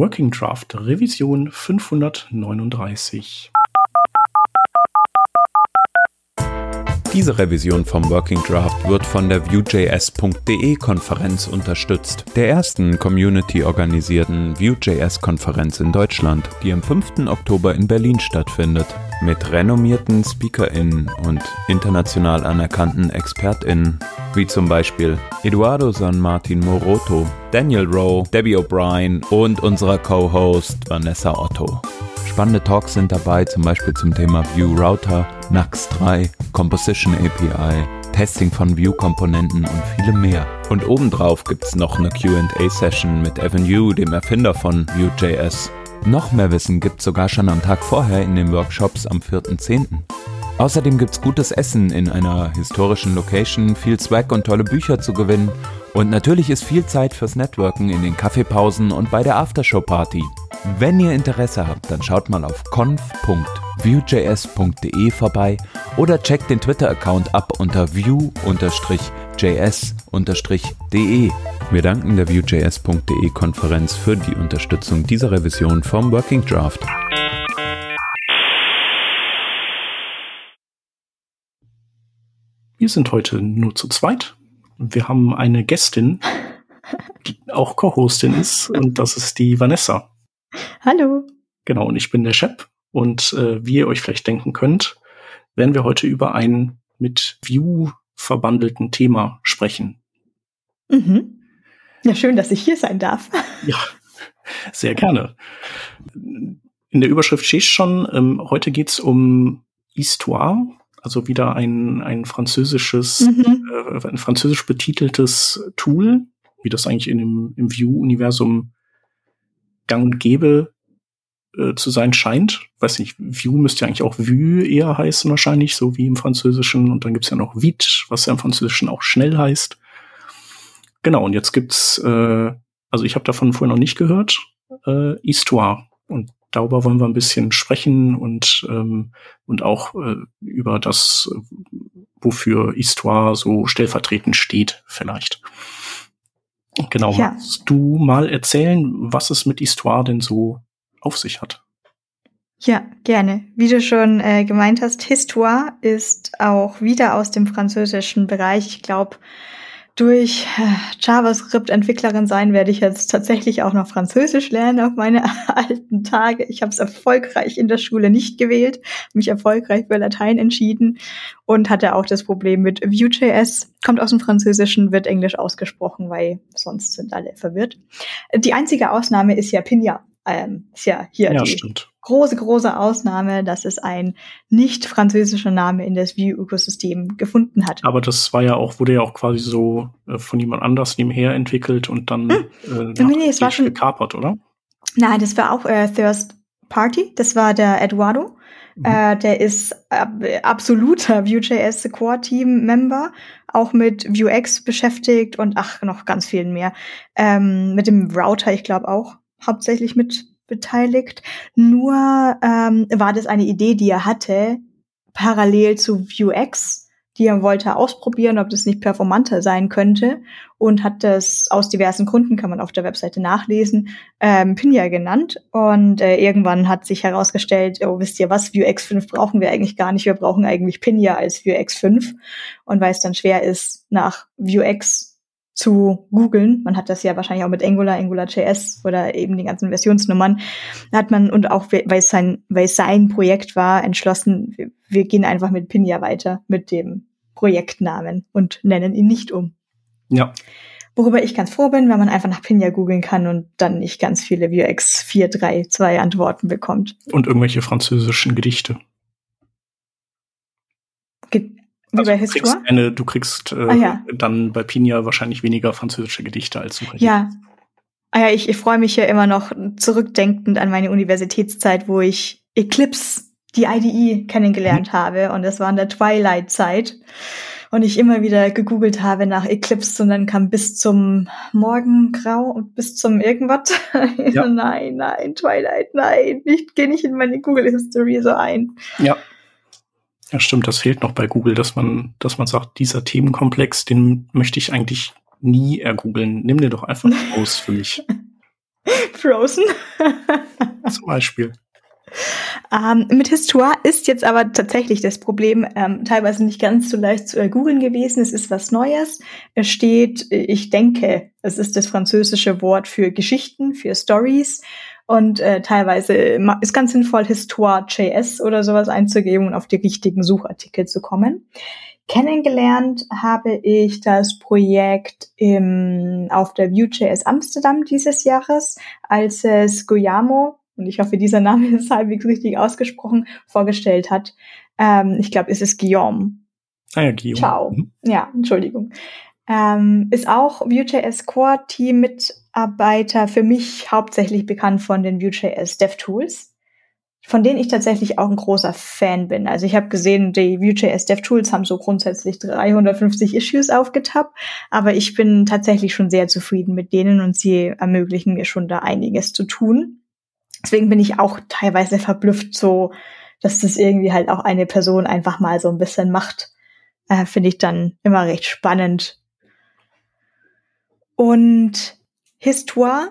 Working Draft Revision 539. Diese Revision vom Working Draft wird von der Vue.js.de Konferenz unterstützt, der ersten community-organisierten Vue.js-Konferenz in Deutschland, die am 5. Oktober in Berlin stattfindet. Mit renommierten SpeakerInnen und international anerkannten ExpertInnen, wie zum Beispiel Eduardo San Martin Moroto, Daniel Rowe, Debbie O'Brien und unserer Co-Host Vanessa Otto. Spannende Talks sind dabei, zum Beispiel zum Thema View Router, NUX 3, Composition API, Testing von View-Komponenten und viele mehr. Und obendrauf gibt's noch eine QA-Session mit Evan Yu, dem Erfinder von Vue.js. Noch mehr Wissen gibt's sogar schon am Tag vorher in den Workshops am 4.10. Außerdem gibt's gutes Essen in einer historischen Location, viel Swag und tolle Bücher zu gewinnen. Und natürlich ist viel Zeit fürs Networken in den Kaffeepausen und bei der Aftershow-Party. Wenn ihr Interesse habt, dann schaut mal auf conf.viewjs.de vorbei oder checkt den Twitter-Account ab unter view-js-de. Wir danken der Vue.js.de Konferenz für die Unterstützung dieser Revision vom Working Draft. Wir sind heute nur zu zweit. Wir haben eine Gästin, die auch Co-Hostin ist, und das ist die Vanessa. Hallo. Genau, und ich bin der Shep. Und äh, wie ihr euch vielleicht denken könnt, werden wir heute über ein mit View verbandelten Thema sprechen. Mhm. Ja, schön, dass ich hier sein darf. Ja, sehr gerne. In der Überschrift steht schon, ähm, heute geht's um Histoire, also wieder ein, ein französisches, mhm. äh, ein französisch betiteltes Tool, wie das eigentlich in dem, im View-Universum gang und gäbe äh, zu sein scheint. Weiß nicht, View müsste ja eigentlich auch Vue eher heißen wahrscheinlich, so wie im Französischen. Und dann gibt's ja noch Vite, was ja im Französischen auch schnell heißt. Genau, und jetzt gibt's, äh, also ich habe davon vorher noch nicht gehört, äh, Histoire. Und darüber wollen wir ein bisschen sprechen und, ähm, und auch äh, über das, wofür Histoire so stellvertretend steht, vielleicht. Genau, ja. magst du mal erzählen, was es mit Histoire denn so auf sich hat? Ja, gerne. Wie du schon äh, gemeint hast, Histoire ist auch wieder aus dem französischen Bereich. Ich glaube, durch äh, JavaScript-Entwicklerin sein werde ich jetzt tatsächlich auch noch Französisch lernen auf meine alten Tage. Ich habe es erfolgreich in der Schule nicht gewählt, mich erfolgreich für Latein entschieden und hatte auch das Problem mit Vue.js. Kommt aus dem Französischen, wird Englisch ausgesprochen, weil sonst sind alle verwirrt. Die einzige Ausnahme ist ja Pinja. Ähm, ist ja hier ja, die stimmt große, große Ausnahme, dass es ein nicht französischer Name in das Vue-Ökosystem gefunden hat. Aber das war ja auch, wurde ja auch quasi so äh, von jemand anders nebenher entwickelt und dann hm. äh, nee, es war schon gekapert, oder? Nein, das war auch äh, Thirst Party. Das war der Eduardo. Mhm. Äh, der ist äh, absoluter Vue.js Core Team Member, auch mit Vuex beschäftigt und ach, noch ganz vielen mehr. Ähm, mit dem Router, ich glaube auch hauptsächlich mit beteiligt. Nur ähm, war das eine Idee, die er hatte, parallel zu Vuex, die er wollte ausprobieren, ob das nicht performanter sein könnte und hat das aus diversen Gründen, kann man auf der Webseite nachlesen, ähm, Pinja genannt. Und äh, irgendwann hat sich herausgestellt, oh, wisst ihr was, Vuex 5 brauchen wir eigentlich gar nicht, wir brauchen eigentlich Pinja als Vuex 5. Und weil es dann schwer ist, nach Vuex zu googeln. Man hat das ja wahrscheinlich auch mit Angular, AngularJS oder eben die ganzen Versionsnummern. hat man und auch weil es sein, weil es sein Projekt war, entschlossen, wir, wir gehen einfach mit Pinja weiter mit dem Projektnamen und nennen ihn nicht um. Ja. Worüber ich ganz froh bin, wenn man einfach nach Pinja googeln kann und dann nicht ganz viele Vuex 432 Antworten bekommt. Und irgendwelche französischen Gedichte. Wie also bei du kriegst, eine, du kriegst äh, ah, ja. dann bei Pina wahrscheinlich weniger französische Gedichte als Suche. Ja. Ah ja, ich, ich freue mich ja immer noch zurückdenkend an meine Universitätszeit, wo ich Eclipse, die IDE, kennengelernt mhm. habe. Und das war in der Twilight-Zeit. Und ich immer wieder gegoogelt habe nach Eclipse und dann kam bis zum Morgengrau und bis zum irgendwas. Ja. nein, nein, Twilight, nein, ich gehe nicht in meine Google History so ein. Ja, ja, stimmt, das fehlt noch bei Google, dass man, dass man sagt, dieser Themenkomplex, den möchte ich eigentlich nie ergoogeln. Nimm dir doch einfach raus für mich. Frozen. Zum Beispiel. Ähm, mit Histoire ist jetzt aber tatsächlich das Problem ähm, teilweise nicht ganz so leicht zu äh, googeln gewesen. Es ist was Neues. Es steht, ich denke, es ist das französische Wort für Geschichten, für Stories. Und äh, teilweise ist ganz sinnvoll, Histoire.js oder sowas einzugeben und auf die richtigen Suchartikel zu kommen. Kennengelernt habe ich das Projekt im, auf der Vue.js Amsterdam dieses Jahres, als es Guillermo, und ich hoffe, dieser Name ist halbwegs richtig ausgesprochen, vorgestellt hat. Ähm, ich glaube, es ist Guillaume. Ah ja, Guillaume. Ciao. Mhm. Ja, Entschuldigung. Ähm, ist auch Vue.js Core Team Mitarbeiter, für mich hauptsächlich bekannt von den Vue.js DevTools, von denen ich tatsächlich auch ein großer Fan bin. Also ich habe gesehen, die Vue.js DevTools haben so grundsätzlich 350 Issues aufgetappt, aber ich bin tatsächlich schon sehr zufrieden mit denen und sie ermöglichen mir schon da einiges zu tun. Deswegen bin ich auch teilweise verblüfft so, dass das irgendwie halt auch eine Person einfach mal so ein bisschen macht. Äh, Finde ich dann immer recht spannend, und Histoire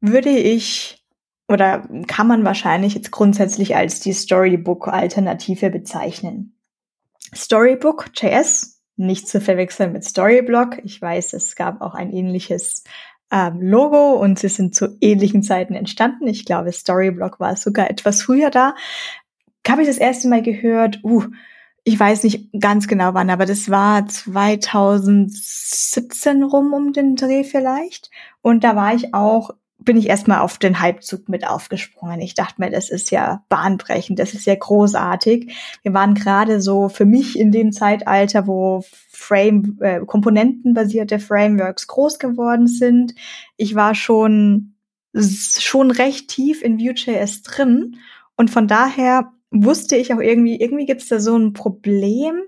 würde ich oder kann man wahrscheinlich jetzt grundsätzlich als die Storybook-Alternative bezeichnen. Storybook JS, nicht zu verwechseln mit Storyblock. Ich weiß, es gab auch ein ähnliches ähm, Logo und sie sind zu ähnlichen Zeiten entstanden. Ich glaube, Storyblock war sogar etwas früher da. Habe ich das erste Mal gehört, uh, ich weiß nicht ganz genau wann, aber das war 2017 rum um den Dreh vielleicht. Und da war ich auch, bin ich erstmal auf den Halbzug mit aufgesprungen. Ich dachte mir, das ist ja bahnbrechend, das ist ja großartig. Wir waren gerade so für mich in dem Zeitalter, wo Frame, äh, komponentenbasierte Frameworks groß geworden sind. Ich war schon, schon recht tief in Vue.js drin. Und von daher wusste ich auch irgendwie, irgendwie gibt es da so ein Problem.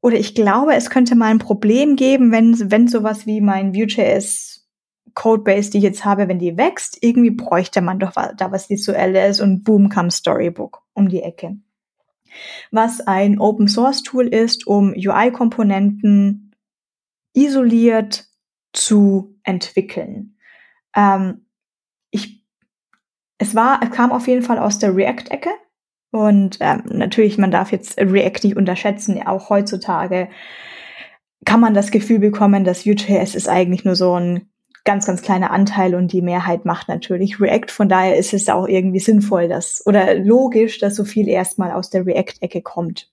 Oder ich glaube, es könnte mal ein Problem geben, wenn, wenn sowas wie mein Vue.js Codebase, die ich jetzt habe, wenn die wächst, irgendwie bräuchte man doch da was Visuelles und boom kam Storybook um die Ecke. Was ein Open Source Tool ist, um UI-Komponenten isoliert zu entwickeln. Ähm, ich, es war, es kam auf jeden Fall aus der React-Ecke. Und ähm, natürlich, man darf jetzt React nicht unterschätzen. Auch heutzutage kann man das Gefühl bekommen, dass Vue.js ist eigentlich nur so ein ganz, ganz kleiner Anteil und die Mehrheit macht natürlich React. Von daher ist es auch irgendwie sinnvoll, dass oder logisch, dass so viel erstmal aus der React-Ecke kommt.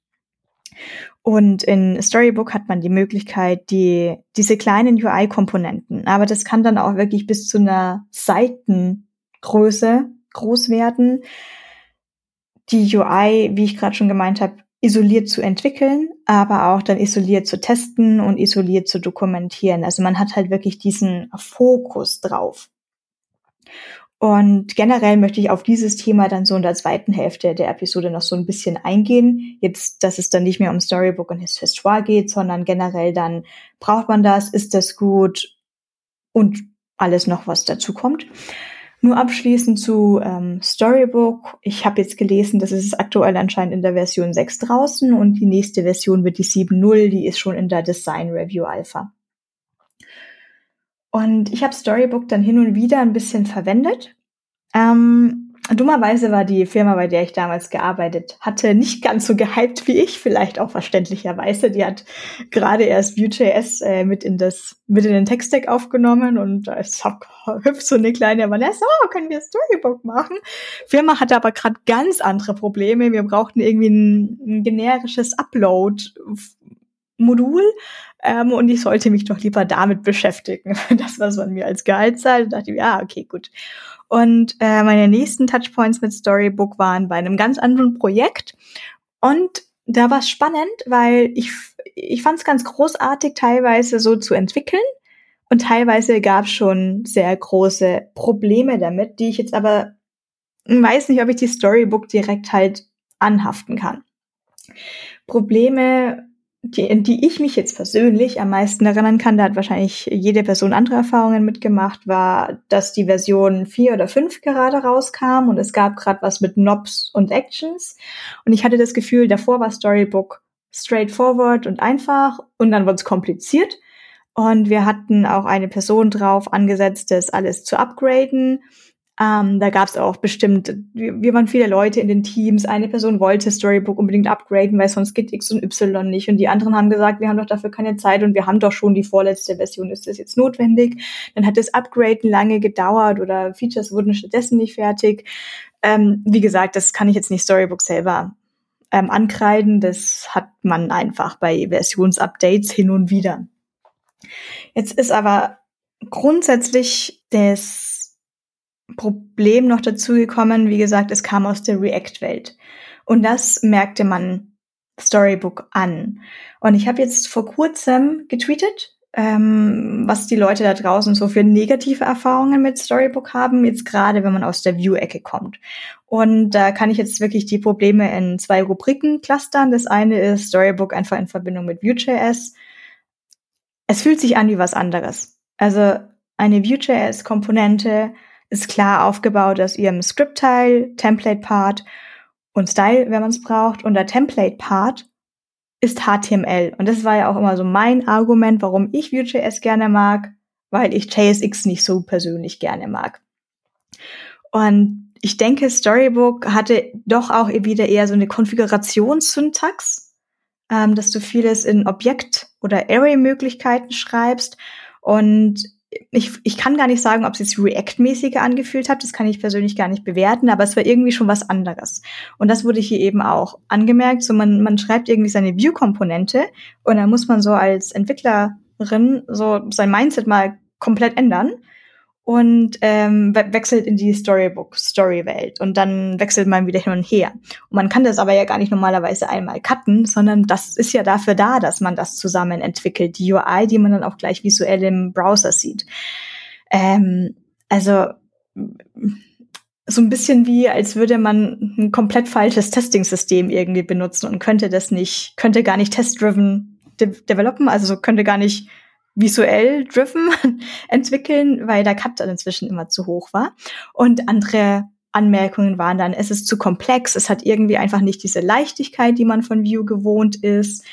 Und in Storybook hat man die Möglichkeit, die, diese kleinen UI-Komponenten, aber das kann dann auch wirklich bis zu einer Seitengröße groß werden, die UI, wie ich gerade schon gemeint habe, isoliert zu entwickeln, aber auch dann isoliert zu testen und isoliert zu dokumentieren. Also man hat halt wirklich diesen Fokus drauf. Und generell möchte ich auf dieses Thema dann so in der zweiten Hälfte der Episode noch so ein bisschen eingehen. Jetzt, dass es dann nicht mehr um Storybook und Histoire geht, sondern generell dann braucht man das, ist das gut und alles noch, was dazu kommt. Nur abschließend zu ähm, Storybook. Ich habe jetzt gelesen, dass es ist aktuell anscheinend in der Version 6 draußen und die nächste Version wird die 7.0, die ist schon in der Design Review Alpha. Und ich habe Storybook dann hin und wieder ein bisschen verwendet. Ähm, Dummerweise war die Firma, bei der ich damals gearbeitet hatte, nicht ganz so gehypt wie ich, vielleicht auch verständlicherweise. Die hat gerade erst Vue.js äh, mit in das, mit in den Text-Stack aufgenommen und da ist hüpft so eine kleine Vanessa, oh, können wir Storybook machen? Firma hatte aber gerade ganz andere Probleme. Wir brauchten irgendwie ein, ein generisches Upload Modul ähm, und ich sollte mich doch lieber damit beschäftigen. Das, was man mir als Gehalt zahlt, dachte ich, ja, okay, gut. Und äh, meine nächsten Touchpoints mit Storybook waren bei einem ganz anderen Projekt. Und da war es spannend, weil ich, ich fand es ganz großartig, teilweise so zu entwickeln. Und teilweise gab es schon sehr große Probleme damit, die ich jetzt aber weiß nicht, ob ich die Storybook direkt halt anhaften kann. Probleme die, in die ich mich jetzt persönlich am meisten erinnern kann, da hat wahrscheinlich jede Person andere Erfahrungen mitgemacht, war, dass die Version 4 oder 5 gerade rauskam und es gab gerade was mit Knobs und Actions. Und ich hatte das Gefühl, davor war Storybook straightforward und einfach und dann wurde es kompliziert. Und wir hatten auch eine Person drauf angesetzt, das alles zu upgraden. Ähm, da gab es auch bestimmt, wir waren viele Leute in den Teams. Eine Person wollte Storybook unbedingt upgraden, weil sonst geht X und Y nicht. Und die anderen haben gesagt, wir haben doch dafür keine Zeit und wir haben doch schon die vorletzte Version. Ist das jetzt notwendig? Dann hat das Upgraden lange gedauert oder Features wurden stattdessen nicht fertig. Ähm, wie gesagt, das kann ich jetzt nicht Storybook selber ähm, ankreiden. Das hat man einfach bei Versionsupdates hin und wieder. Jetzt ist aber grundsätzlich das Problem noch dazu gekommen. Wie gesagt, es kam aus der React-Welt. Und das merkte man Storybook an. Und ich habe jetzt vor kurzem getweetet, ähm, was die Leute da draußen so für negative Erfahrungen mit Storybook haben, jetzt gerade wenn man aus der View-Ecke kommt. Und da kann ich jetzt wirklich die Probleme in zwei Rubriken clustern. Das eine ist Storybook einfach in Verbindung mit Vue.js. Es fühlt sich an wie was anderes. Also eine Vue.js-Komponente ist klar aufgebaut aus ihrem Script-Teil, Template-Part und Style, wenn man es braucht. Und der Template-Part ist HTML. Und das war ja auch immer so mein Argument, warum ich Vue.js gerne mag, weil ich JSX nicht so persönlich gerne mag. Und ich denke, Storybook hatte doch auch wieder eher so eine Konfigurationssyntax, ähm, dass du vieles in Objekt- oder Array-Möglichkeiten schreibst. Und ich, ich kann gar nicht sagen, ob es jetzt React-mäßiger angefühlt hat, das kann ich persönlich gar nicht bewerten, aber es war irgendwie schon was anderes. Und das wurde hier eben auch angemerkt. So man, man schreibt irgendwie seine View-Komponente und dann muss man so als Entwicklerin so sein Mindset mal komplett ändern und ähm, wechselt in die Storybook-Story-Welt und dann wechselt man wieder hin und her. Und man kann das aber ja gar nicht normalerweise einmal cutten, sondern das ist ja dafür da, dass man das zusammen entwickelt, die UI, die man dann auch gleich visuell im Browser sieht. Ähm, also so ein bisschen wie, als würde man ein komplett falsches Testing-System irgendwie benutzen und könnte das nicht, könnte gar nicht test-driven de developen, also könnte gar nicht visuell driven entwickeln, weil der Cut dann inzwischen immer zu hoch war. Und andere Anmerkungen waren dann, es ist zu komplex, es hat irgendwie einfach nicht diese Leichtigkeit, die man von Vue gewohnt ist.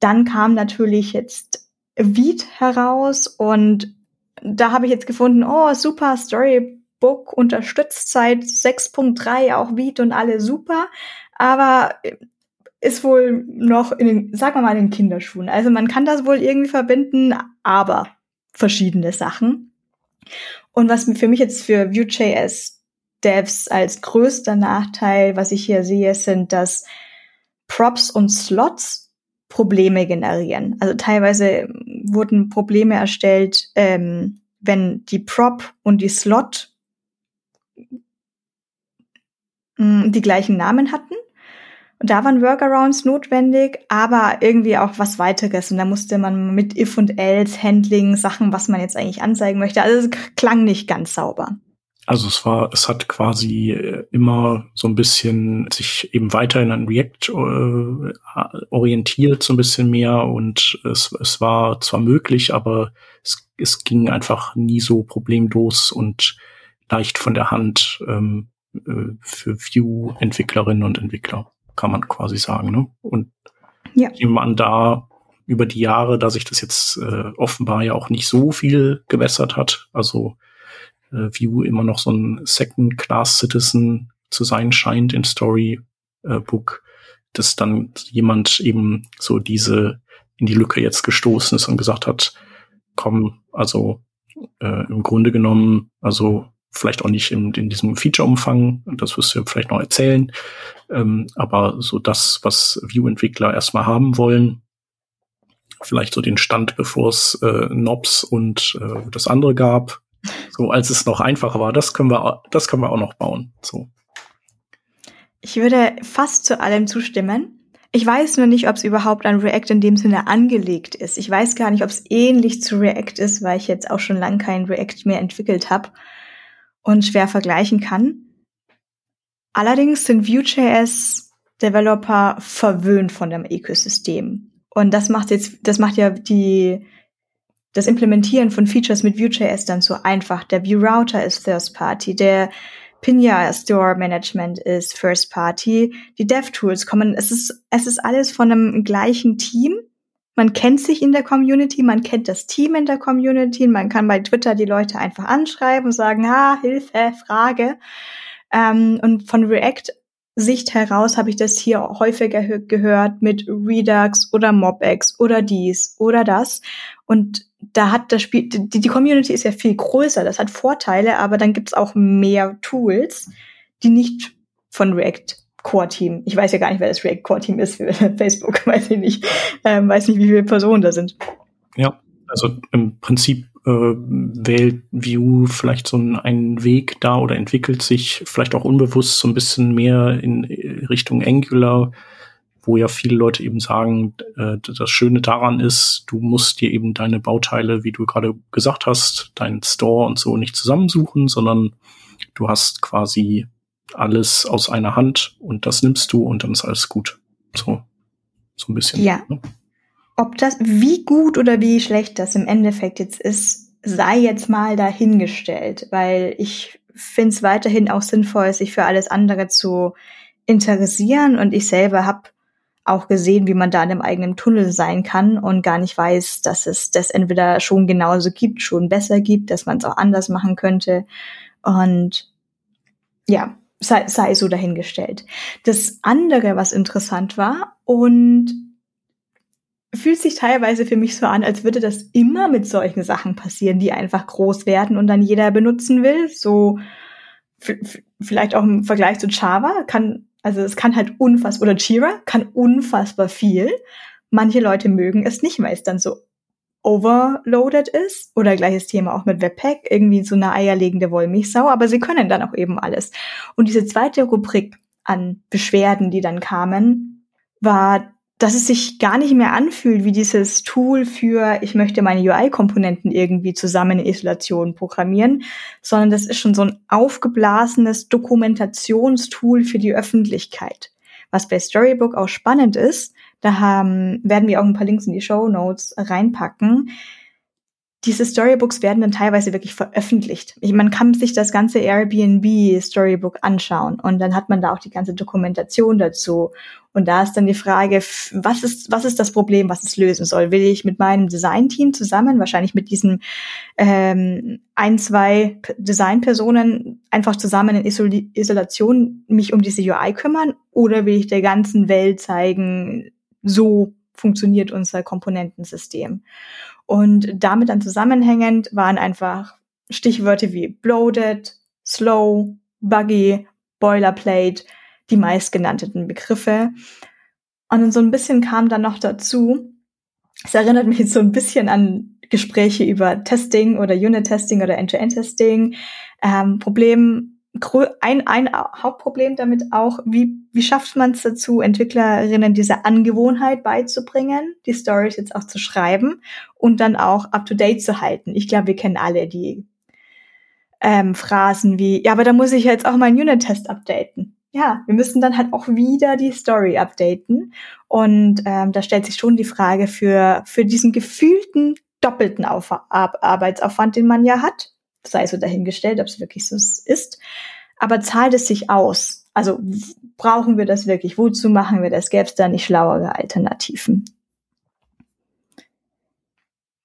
Dann kam natürlich jetzt Viet heraus und da habe ich jetzt gefunden, oh, super, Storybook unterstützt seit 6.3 auch Viet und alle super. Aber ist wohl noch in den, sagen wir mal, in den Kinderschuhen. Also man kann das wohl irgendwie verbinden, aber verschiedene Sachen. Und was für mich jetzt für Vue.js Devs als größter Nachteil, was ich hier sehe, sind, dass Props und Slots Probleme generieren. Also teilweise wurden Probleme erstellt, ähm, wenn die Prop und die Slot mh, hm, die gleichen Namen hatten. Und da waren Workarounds notwendig, aber irgendwie auch was weiteres. Und da musste man mit if und else Handling Sachen, was man jetzt eigentlich anzeigen möchte. Also es klang nicht ganz sauber. Also es war, es hat quasi äh, immer so ein bisschen sich eben weiterhin an React äh, orientiert, so ein bisschen mehr. Und es, es war zwar möglich, aber es, es ging einfach nie so problemlos und leicht von der Hand ähm, äh, für View-Entwicklerinnen und Entwickler kann man quasi sagen. Ne? Und ja. man da über die Jahre, da sich das jetzt äh, offenbar ja auch nicht so viel gewässert hat, also äh, View immer noch so ein Second-Class-Citizen zu sein scheint in Storybook, dass dann jemand eben so diese in die Lücke jetzt gestoßen ist und gesagt hat, komm, also äh, im Grunde genommen, also vielleicht auch nicht in, in diesem Feature-Umfang, das wirst du vielleicht noch erzählen, ähm, aber so das, was View-Entwickler erstmal haben wollen, vielleicht so den Stand, bevor es äh, Knobs und äh, das andere gab, so als es noch einfacher war, das können wir, das können wir auch noch bauen. So. Ich würde fast zu allem zustimmen. Ich weiß nur nicht, ob es überhaupt an React in dem Sinne angelegt ist. Ich weiß gar nicht, ob es ähnlich zu React ist, weil ich jetzt auch schon lange kein React mehr entwickelt habe und schwer vergleichen kann. Allerdings sind Vue.js-Developer verwöhnt von dem Ökosystem. Und das macht jetzt, das macht ja die, das Implementieren von Features mit Vue.js dann so einfach. Der Vue Router ist First Party, der Pinja Store Management ist First Party, die DevTools kommen, es ist, es ist alles von einem gleichen Team Man kennt sich in der Community, man kennt das Team in der Community, man kann bei Twitter die Leute einfach anschreiben und sagen, ha, Hilfe, Frage. Ähm, und von React Sicht heraus habe ich das hier häufiger gehört mit Redux oder MobX oder dies oder das. Und da hat das Spiel, die, die Community ist ja viel größer, das hat Vorteile, aber dann gibt's auch mehr Tools, die nicht von React Core Team. Ich weiß ja gar nicht, wer das React Core Team ist für Facebook, weiß ich nicht. Ähm, weiß nicht, wie viele Personen da sind. Ja, also im Prinzip äh, wählt Vue vielleicht so einen Weg da oder entwickelt sich vielleicht auch unbewusst so ein bisschen mehr in Richtung Angular, wo ja viele Leute eben sagen, äh, das Schöne daran ist, du musst dir eben deine Bauteile, wie du gerade gesagt hast, deinen Store und so nicht zusammensuchen, sondern du hast quasi alles aus einer Hand und das nimmst du und dann ist alles gut. So, so ein bisschen. Ja. Ne? Ob das, wie gut oder wie schlecht das im Endeffekt jetzt ist, sei jetzt mal dahingestellt, weil ich finde es weiterhin auch sinnvoll, sich für alles andere zu interessieren und ich selber habe auch gesehen, wie man da in einem eigenen Tunnel sein kann und gar nicht weiß, dass es das entweder schon genauso gibt, schon besser gibt, dass man es auch anders machen könnte. Und ja, sei, sei so dahingestellt. Das andere, was interessant war und fühlt sich teilweise für mich so an, als würde das immer mit solchen Sachen passieren, die einfach groß werden und dann jeder benutzen will. So vielleicht auch im Vergleich zu Java kann, also es kann halt unfassbar, oder Jira kann unfassbar viel. Manche Leute mögen es nicht, weil es dann so overloaded ist. Oder gleiches Thema auch mit Webpack, irgendwie so eine eierlegende Wollmilchsau, aber sie können dann auch eben alles. Und diese zweite Rubrik an Beschwerden, die dann kamen, war dass es sich gar nicht mehr anfühlt wie dieses Tool für, ich möchte meine UI-Komponenten irgendwie zusammen in Isolation programmieren, sondern das ist schon so ein aufgeblasenes Dokumentationstool für die Öffentlichkeit. Was bei Storybook auch spannend ist, da haben, werden wir auch ein paar Links in die Show Notes reinpacken, diese Storybooks werden dann teilweise wirklich veröffentlicht. Ich, man kann sich das ganze Airbnb Storybook anschauen und dann hat man da auch die ganze Dokumentation dazu. Und da ist dann die Frage, was ist, was ist das Problem, was es lösen soll? Will ich mit meinem Designteam zusammen, wahrscheinlich mit diesen ähm, ein, zwei Designpersonen einfach zusammen in Isol Isolation mich um diese UI kümmern? Oder will ich der ganzen Welt zeigen, so funktioniert unser Komponentensystem? Und damit dann zusammenhängend waren einfach Stichwörter wie bloated, slow, buggy, boilerplate, die meistgenannten Begriffe. Und so ein bisschen kam dann noch dazu, es erinnert mich so ein bisschen an Gespräche über Testing oder Unit-Testing oder End-to-End-Testing. Ähm, Problem ein, ein Hauptproblem damit auch, wie, wie schafft man es dazu, Entwicklerinnen diese Angewohnheit beizubringen, die Stories jetzt auch zu schreiben und dann auch up-to-date zu halten. Ich glaube, wir kennen alle die ähm, Phrasen wie, ja, aber da muss ich jetzt auch meinen Unit-Test updaten. Ja, wir müssen dann halt auch wieder die Story updaten. Und ähm, da stellt sich schon die Frage für, für diesen gefühlten doppelten Auf Arbeitsaufwand, den man ja hat, sei so dahingestellt, ob es wirklich so ist. Aber zahlt es sich aus? Also brauchen wir das wirklich? Wozu machen wir das? Gäbe es da nicht schlauere Alternativen?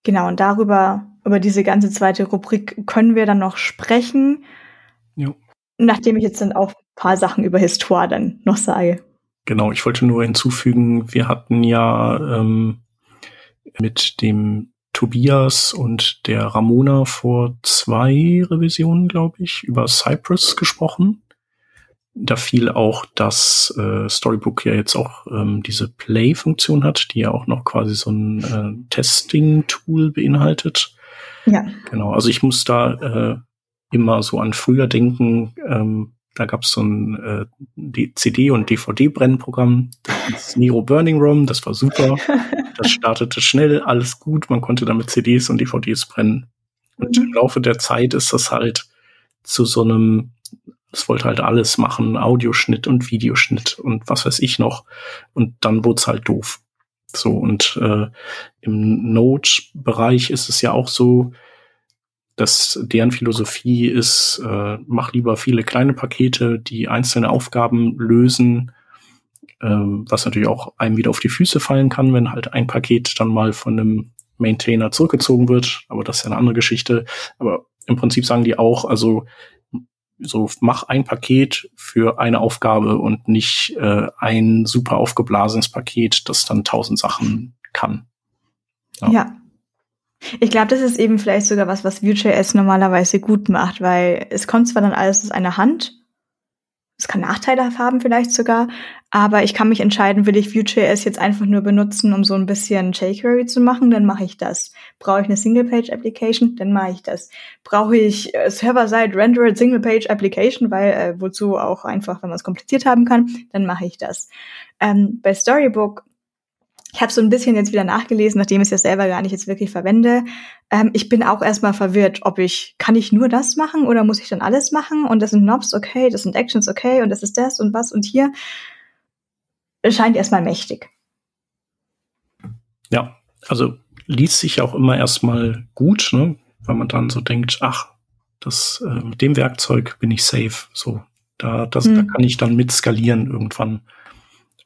Genau, und darüber, über diese ganze zweite Rubrik können wir dann noch sprechen. Jo. Nachdem ich jetzt dann auch ein paar Sachen über Histoire dann noch sage. Genau, ich wollte nur hinzufügen, wir hatten ja ähm, mit dem Tobias und der Ramona vor zwei Revisionen, glaube ich, über Cypress gesprochen. Da fiel auch, dass äh, Storybook ja jetzt auch ähm, diese Play-Funktion hat, die ja auch noch quasi so ein äh, Testing-Tool beinhaltet. Ja. Genau, also ich muss da äh, immer so an früher denken. Ähm, da gab es so ein äh, CD- und DVD-Brennprogramm, das Nero Burning Room, das war super. Das startete schnell, alles gut, man konnte damit CDs und DVDs brennen. Und mhm. im Laufe der Zeit ist das halt zu so einem, es wollte halt alles machen, Audioschnitt und Videoschnitt und was weiß ich noch. Und dann wurde es halt doof. So, und äh, im Node-Bereich ist es ja auch so, dass deren Philosophie ist, äh, mach lieber viele kleine Pakete, die einzelne Aufgaben lösen, ähm, was natürlich auch einem wieder auf die Füße fallen kann, wenn halt ein Paket dann mal von einem Maintainer zurückgezogen wird. Aber das ist ja eine andere Geschichte. Aber im Prinzip sagen die auch, also so mach ein Paket für eine Aufgabe und nicht äh, ein super aufgeblasenes Paket, das dann tausend Sachen kann. Ja. ja. Ich glaube, das ist eben vielleicht sogar was, was Vue.js normalerweise gut macht, weil es kommt zwar dann alles aus einer Hand, es kann Nachteile haben vielleicht sogar, aber ich kann mich entscheiden, will ich Vue.js jetzt einfach nur benutzen, um so ein bisschen jQuery zu machen, dann mache ich das. Brauche ich eine Single-Page-Application, dann mache ich das. Brauche ich äh, Server-Side Rendered Single-Page-Application, weil äh, wozu auch einfach, wenn man es kompliziert haben kann, dann mache ich das. Ähm, bei Storybook ich habe so ein bisschen jetzt wieder nachgelesen, nachdem ich es ja selber gar nicht jetzt wirklich verwende. Ähm, ich bin auch erstmal verwirrt, ob ich, kann ich nur das machen oder muss ich dann alles machen? Und das sind Knobs, okay, das sind Actions, okay, und das ist das und was und hier. Es scheint erstmal mächtig. Ja, also liest sich auch immer erstmal gut, ne? weil man dann so denkt, ach, das, äh, mit dem Werkzeug bin ich safe. So, da, das, hm. da kann ich dann mit skalieren irgendwann.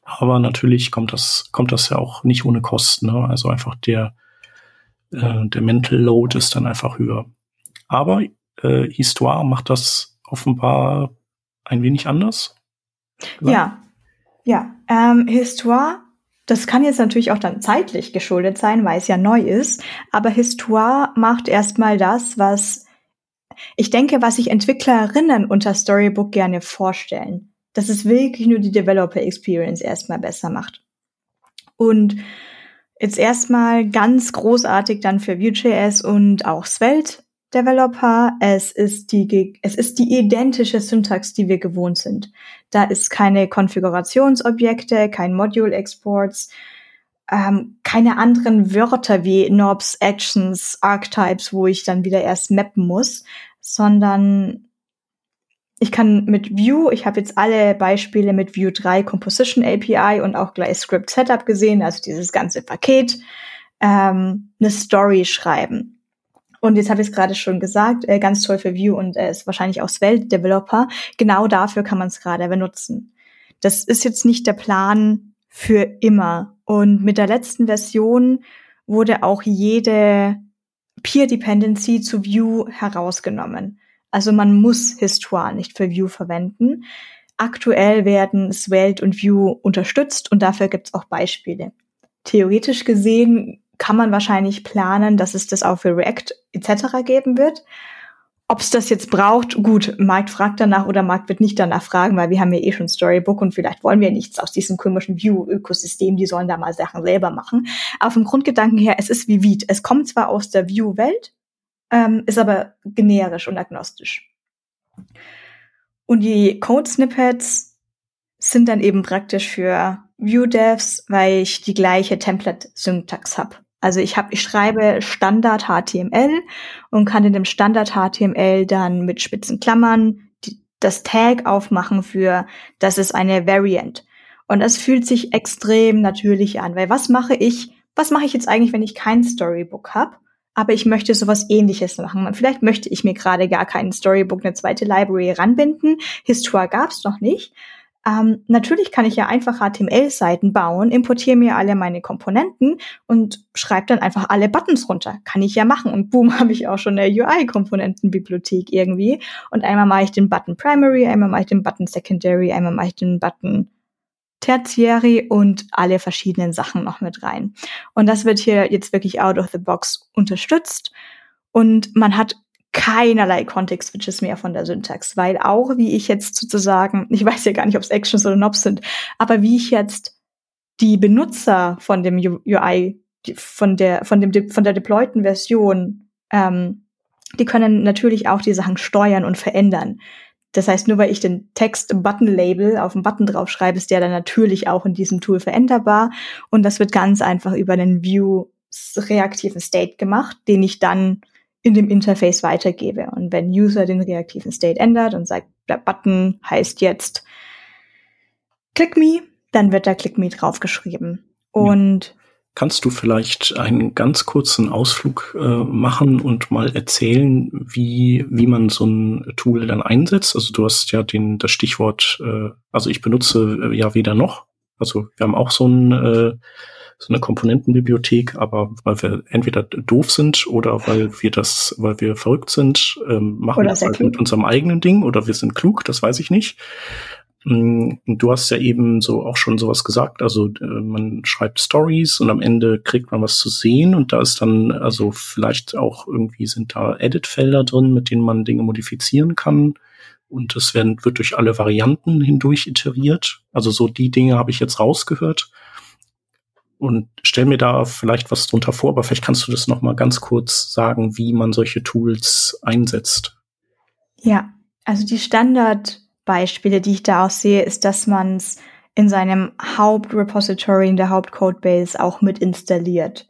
Aber natürlich kommt das, kommt das ja auch nicht ohne Kosten. Ne? Also einfach der, äh, der Mental Load ist dann einfach höher. Aber äh, Histoire macht das offenbar ein wenig anders. Ja, ja. Ähm, Histoire, das kann jetzt natürlich auch dann zeitlich geschuldet sein, weil es ja neu ist. Aber Histoire macht erstmal das, was ich denke, was sich Entwicklerinnen unter Storybook gerne vorstellen dass es wirklich nur die Developer Experience erstmal besser macht. Und jetzt erstmal ganz großartig dann für Vue.js und auch Svelte Developer. Es ist die, es ist die identische Syntax, die wir gewohnt sind. Da ist keine Konfigurationsobjekte, kein Module Exports, ähm, keine anderen Wörter wie Knobs, Actions, Archetypes, wo ich dann wieder erst mappen muss, sondern ich kann mit Vue, ich habe jetzt alle Beispiele mit Vue 3 Composition API und auch gleich Script Setup gesehen, also dieses ganze Paket, ähm, eine Story schreiben. Und jetzt habe ich es gerade schon gesagt, äh, ganz toll für Vue und äh, ist wahrscheinlich auch Svelte Developer. Genau dafür kann man es gerade benutzen. Das ist jetzt nicht der Plan für immer. Und mit der letzten Version wurde auch jede Peer Dependency zu Vue herausgenommen. Also man muss Histoire nicht für Vue verwenden. Aktuell werden Svelte und Vue unterstützt und dafür gibt es auch Beispiele. Theoretisch gesehen kann man wahrscheinlich planen, dass es das auch für React etc. geben wird. Ob es das jetzt braucht, gut, Markt fragt danach oder Markt wird nicht danach fragen, weil wir haben ja eh schon Storybook und vielleicht wollen wir nichts aus diesem komischen View-Ökosystem, die sollen da mal Sachen selber machen. Aber vom Grundgedanken her, es ist wie Viet. Es kommt zwar aus der View-Welt, ähm, ist aber generisch und agnostisch. Und die Code-Snippets sind dann eben praktisch für Vue-Devs, weil ich die gleiche Template-Syntax habe. Also ich habe, ich schreibe Standard HTML und kann in dem Standard HTML dann mit spitzen Klammern die, das Tag aufmachen für, das ist eine Variant. Und das fühlt sich extrem natürlich an, weil was mache ich, was mache ich jetzt eigentlich, wenn ich kein Storybook habe? Aber ich möchte sowas ähnliches machen. Vielleicht möchte ich mir gerade gar keinen Storybook, eine zweite Library ranbinden. Histoire gab's noch nicht. Ähm, natürlich kann ich ja einfach HTML-Seiten bauen, importiere mir alle meine Komponenten und schreibe dann einfach alle Buttons runter. Kann ich ja machen. Und boom, habe ich auch schon eine UI-Komponentenbibliothek irgendwie. Und einmal mache ich den Button Primary, einmal mache ich den Button Secondary, einmal mache ich den Button Tertiary und alle verschiedenen Sachen noch mit rein. Und das wird hier jetzt wirklich out of the box unterstützt. Und man hat keinerlei Context-Switches mehr von der Syntax, weil auch wie ich jetzt sozusagen, ich weiß ja gar nicht, ob es Actions oder Knobs sind, aber wie ich jetzt die Benutzer von dem UI, von der, von dem, von der deployten Version, ähm, die können natürlich auch die Sachen steuern und verändern. Das heißt, nur weil ich den Text im Button-Label auf dem Button draufschreibe, ist der dann natürlich auch in diesem Tool veränderbar. Und das wird ganz einfach über den View reaktiven State gemacht, den ich dann in dem Interface weitergebe. Und wenn User den reaktiven State ändert und sagt, der Button heißt jetzt Click Me, dann wird da Click Me draufgeschrieben. Und Kannst du vielleicht einen ganz kurzen Ausflug äh, machen und mal erzählen, wie, wie man so ein Tool dann einsetzt? Also du hast ja den, das Stichwort, äh, also ich benutze äh, ja weder noch. Also wir haben auch so ein äh, so eine Komponentenbibliothek, aber weil wir entweder doof sind oder weil wir das, weil wir verrückt sind, ähm, machen wir das halt mit unserem eigenen Ding oder wir sind klug, das weiß ich nicht. Mm, du hast ja eben so auch schon sowas gesagt, also äh, man schreibt Stories und am Ende kriegt man was zu sehen und da ist dann also vielleicht auch irgendwie sind da Edit-Felder drin, mit denen man Dinge modifizieren kann und es werden wird durch alle Varianten hindurch iteriert. Also so die Dinge habe ich jetzt rausgehört und stell mir da vielleicht was drunter vor, aber vielleicht kannst du das noch mal ganz kurz sagen, wie man solche Tools einsetzt. Ja, also die Standardbeispiele, die ich da auch sehe, ist, dass man es in seinem Hauptrepository, in der Hauptcodebase auch mit installiert.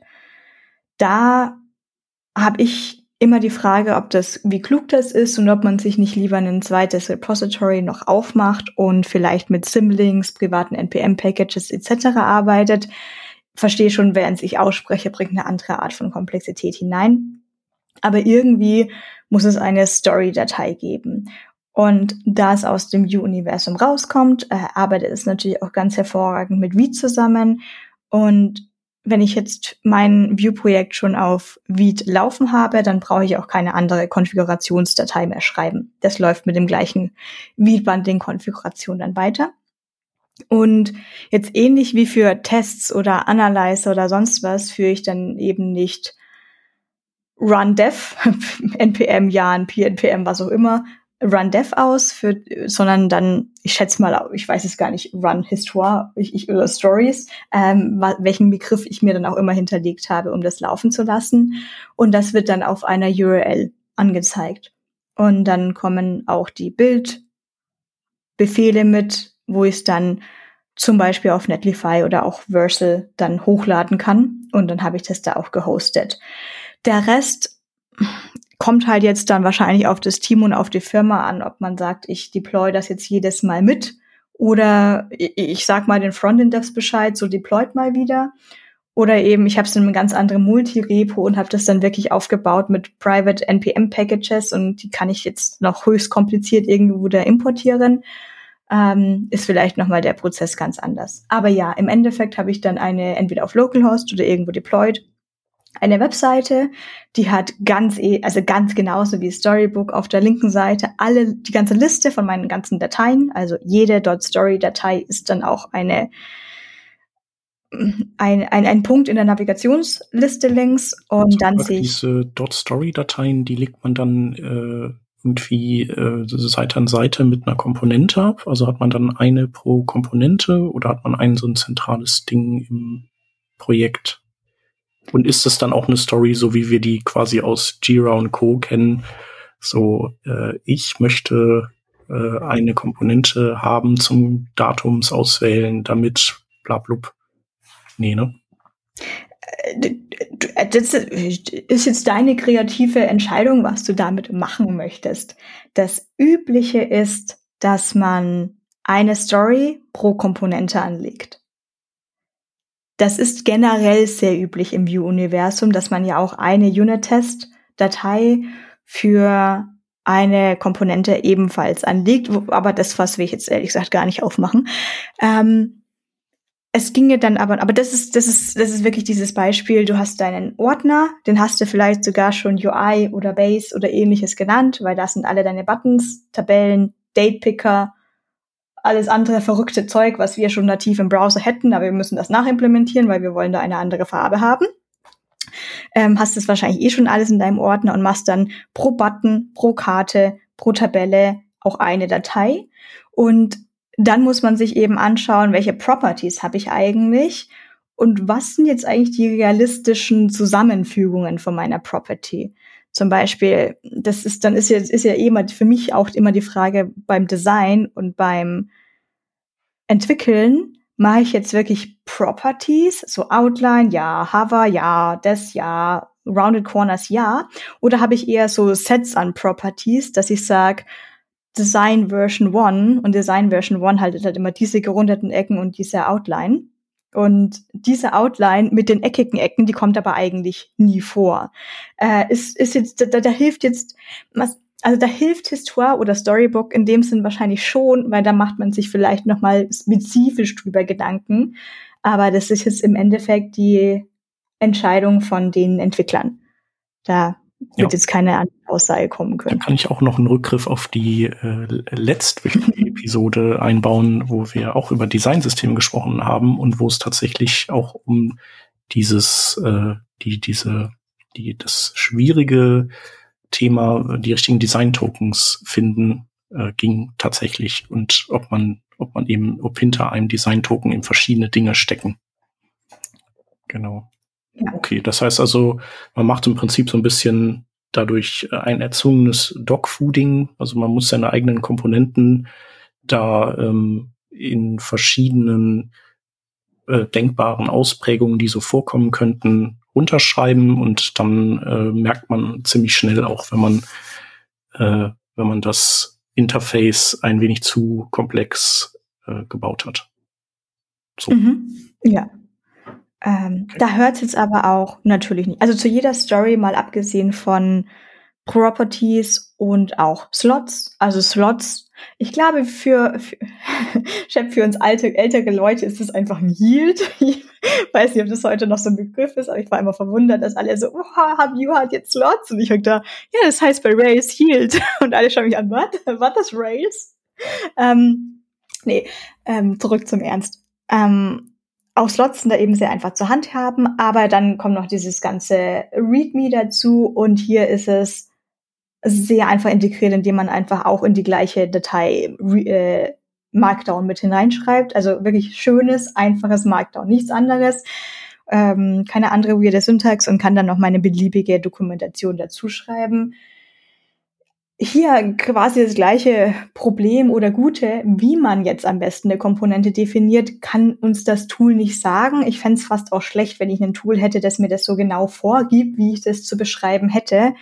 Da habe ich immer die Frage, ob das, wie klug das ist und ob man sich nicht lieber ein zweites Repository noch aufmacht und vielleicht mit Symlinks, privaten NPM-Packages etc. arbeitet verstehe schon, während ich ausspreche, bringt eine andere Art von Komplexität hinein. Aber irgendwie muss es eine Story-Datei geben. Und da es aus dem Vue-Universum rauskommt, äh, arbeitet es natürlich auch ganz hervorragend mit Vue zusammen. Und wenn ich jetzt mein Vue-Projekt schon auf Vite laufen habe, dann brauche ich auch keine andere Konfigurationsdatei mehr schreiben. Das läuft mit dem gleichen Vite-Bundling-Konfiguration dann weiter. Und jetzt ähnlich wie für Tests oder Analyzer oder sonst was, führe ich dann eben nicht Run Dev, NPM, Jan, PNPM, was auch immer, Run Dev aus, für, sondern dann, ich schätze mal, ich weiß es gar nicht, Run Histoire ich, ich, oder Stories, ähm, welchen Begriff ich mir dann auch immer hinterlegt habe, um das laufen zu lassen. Und das wird dann auf einer URL angezeigt. Und dann kommen auch die Bildbefehle mit, wo ich es dann zum Beispiel auf Netlify oder auch Versal dann hochladen kann. Und dann habe ich das da auch gehostet. Der Rest kommt halt jetzt dann wahrscheinlich auf das Team und auf die Firma an, ob man sagt, ich deploy das jetzt jedes Mal mit oder ich sag mal den Frontend-Devs Bescheid, so deployt mal wieder. Oder eben, ich habe es in einem ganz anderen Multi-Repo und habe das dann wirklich aufgebaut mit Private NPM-Packages und die kann ich jetzt noch höchst kompliziert irgendwo da importieren ähm, ist vielleicht nochmal der Prozess ganz anders. Aber ja, im Endeffekt habe ich dann eine entweder auf Localhost oder irgendwo deployed eine Webseite, die hat ganz, eh, also ganz genauso wie Storybook auf der linken Seite alle, die ganze Liste von meinen ganzen Dateien. Also jede .story-Datei ist dann auch eine, ein, ein, ein Punkt in der Navigationsliste links und also dann sehe ich. Diese .story-Dateien, die legt man dann äh, irgendwie äh, Seite an Seite mit einer Komponente ab? Also hat man dann eine pro Komponente oder hat man ein so ein zentrales Ding im Projekt? Und ist das dann auch eine Story, so wie wir die quasi aus Jira und Co. kennen? So, äh, ich möchte äh, eine Komponente haben zum Datums auswählen, damit blablub. Nee, ne? das ist jetzt deine kreative Entscheidung, was du damit machen möchtest. Das Übliche ist, dass man eine Story pro Komponente anlegt. Das ist generell sehr üblich im Vue-Universum, dass man ja auch eine Unit-Test-Datei für eine Komponente ebenfalls anlegt. Aber das was will ich jetzt ehrlich gesagt gar nicht aufmachen. Ähm, es ginge dann aber, aber das ist, das ist, das ist wirklich dieses Beispiel. Du hast deinen Ordner, den hast du vielleicht sogar schon UI oder Base oder ähnliches genannt, weil da sind alle deine Buttons, Tabellen, Datepicker, alles andere verrückte Zeug, was wir schon nativ im Browser hätten, aber wir müssen das nachimplementieren, weil wir wollen da eine andere Farbe haben. Ähm, hast es wahrscheinlich eh schon alles in deinem Ordner und machst dann pro Button, pro Karte, pro Tabelle auch eine Datei. Und dann muss man sich eben anschauen, welche Properties habe ich eigentlich und was sind jetzt eigentlich die realistischen Zusammenfügungen von meiner Property. Zum Beispiel, das ist, dann ist ja, ist ja immer für mich auch immer die Frage beim Design und beim Entwickeln, mache ich jetzt wirklich Properties, so Outline, ja, Hover, ja, das, ja, Rounded Corners, ja, oder habe ich eher so Sets an Properties, dass ich sage, Design Version 1 und Design Version 1 haltet halt immer diese gerundeten Ecken und diese Outline. Und diese Outline mit den eckigen Ecken, die kommt aber eigentlich nie vor. Äh, ist, ist jetzt, da, da hilft jetzt, also da hilft Histoire oder Storybook in dem Sinn wahrscheinlich schon, weil da macht man sich vielleicht noch mal spezifisch drüber Gedanken. Aber das ist jetzt im Endeffekt die Entscheidung von den Entwicklern. Da wird ja. jetzt keine Aussage kommen können. Da kann ich auch noch einen Rückgriff auf die äh, letzte Episode einbauen, wo wir auch über Designsysteme gesprochen haben und wo es tatsächlich auch um dieses, äh, die, diese, die, das schwierige Thema, die richtigen Design-Tokens finden, äh, ging tatsächlich und ob man, ob man eben, ob hinter einem Design-Token eben verschiedene Dinge stecken. Genau. Ja. Okay, das heißt also, man macht im Prinzip so ein bisschen dadurch äh, ein erzwungenes Dogfooding. Also man muss seine eigenen Komponenten da ähm, in verschiedenen äh, denkbaren Ausprägungen, die so vorkommen könnten, runterschreiben und dann äh, merkt man ziemlich schnell auch, wenn man äh, wenn man das Interface ein wenig zu komplex äh, gebaut hat. So. Mhm. Ja, ähm, okay. Da hört es jetzt aber auch natürlich nicht. Also zu jeder Story mal abgesehen von Properties und auch Slots. Also Slots, ich glaube, für, für, für uns alte, ältere Leute ist das einfach ein Yield. Ich weiß nicht, ob das heute noch so ein Begriff ist, aber ich war immer verwundert, dass alle so, oh, Habu hat jetzt Slots. Und ich dachte, ja, das heißt bei Rails Yield. Und alle schauen mich an, was? Was ist Rails? Ähm, nee, ähm, zurück zum Ernst. Ähm, auch Slots sind da eben sehr einfach zur Hand haben, aber dann kommt noch dieses ganze README dazu und hier ist es sehr einfach integriert, indem man einfach auch in die gleiche Datei äh, Markdown mit hineinschreibt. Also wirklich schönes, einfaches Markdown, nichts anderes. Ähm, keine andere weirde Syntax und kann dann noch meine beliebige Dokumentation dazu schreiben hier quasi das gleiche Problem oder Gute, wie man jetzt am besten eine Komponente definiert, kann uns das Tool nicht sagen. Ich fände es fast auch schlecht, wenn ich ein Tool hätte, das mir das so genau vorgibt, wie ich das zu beschreiben hätte.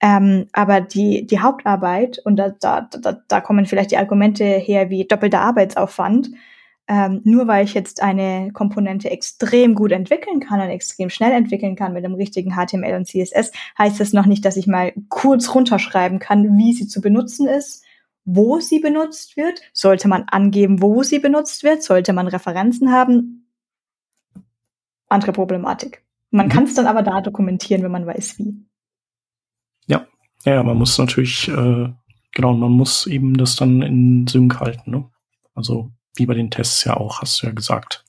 Ähm, aber die, die Hauptarbeit, und da, da, da, da kommen vielleicht die Argumente her wie doppelter Arbeitsaufwand, ähm, nur weil ich jetzt eine Komponente extrem gut entwickeln kann und extrem schnell entwickeln kann mit dem richtigen HTML und CSS, heißt das noch nicht, dass ich mal kurz runterschreiben kann, wie sie zu benutzen ist, wo sie benutzt wird. Sollte man angeben, wo sie benutzt wird? Sollte man Referenzen haben? Andere Problematik. Man mhm. kann es dann aber da dokumentieren, wenn man weiß, wie. Ja, ja, man muss natürlich, äh, genau, man muss eben das dann in Sync halten. Ne? Also wie bei den Tests ja auch, hast du ja gesagt.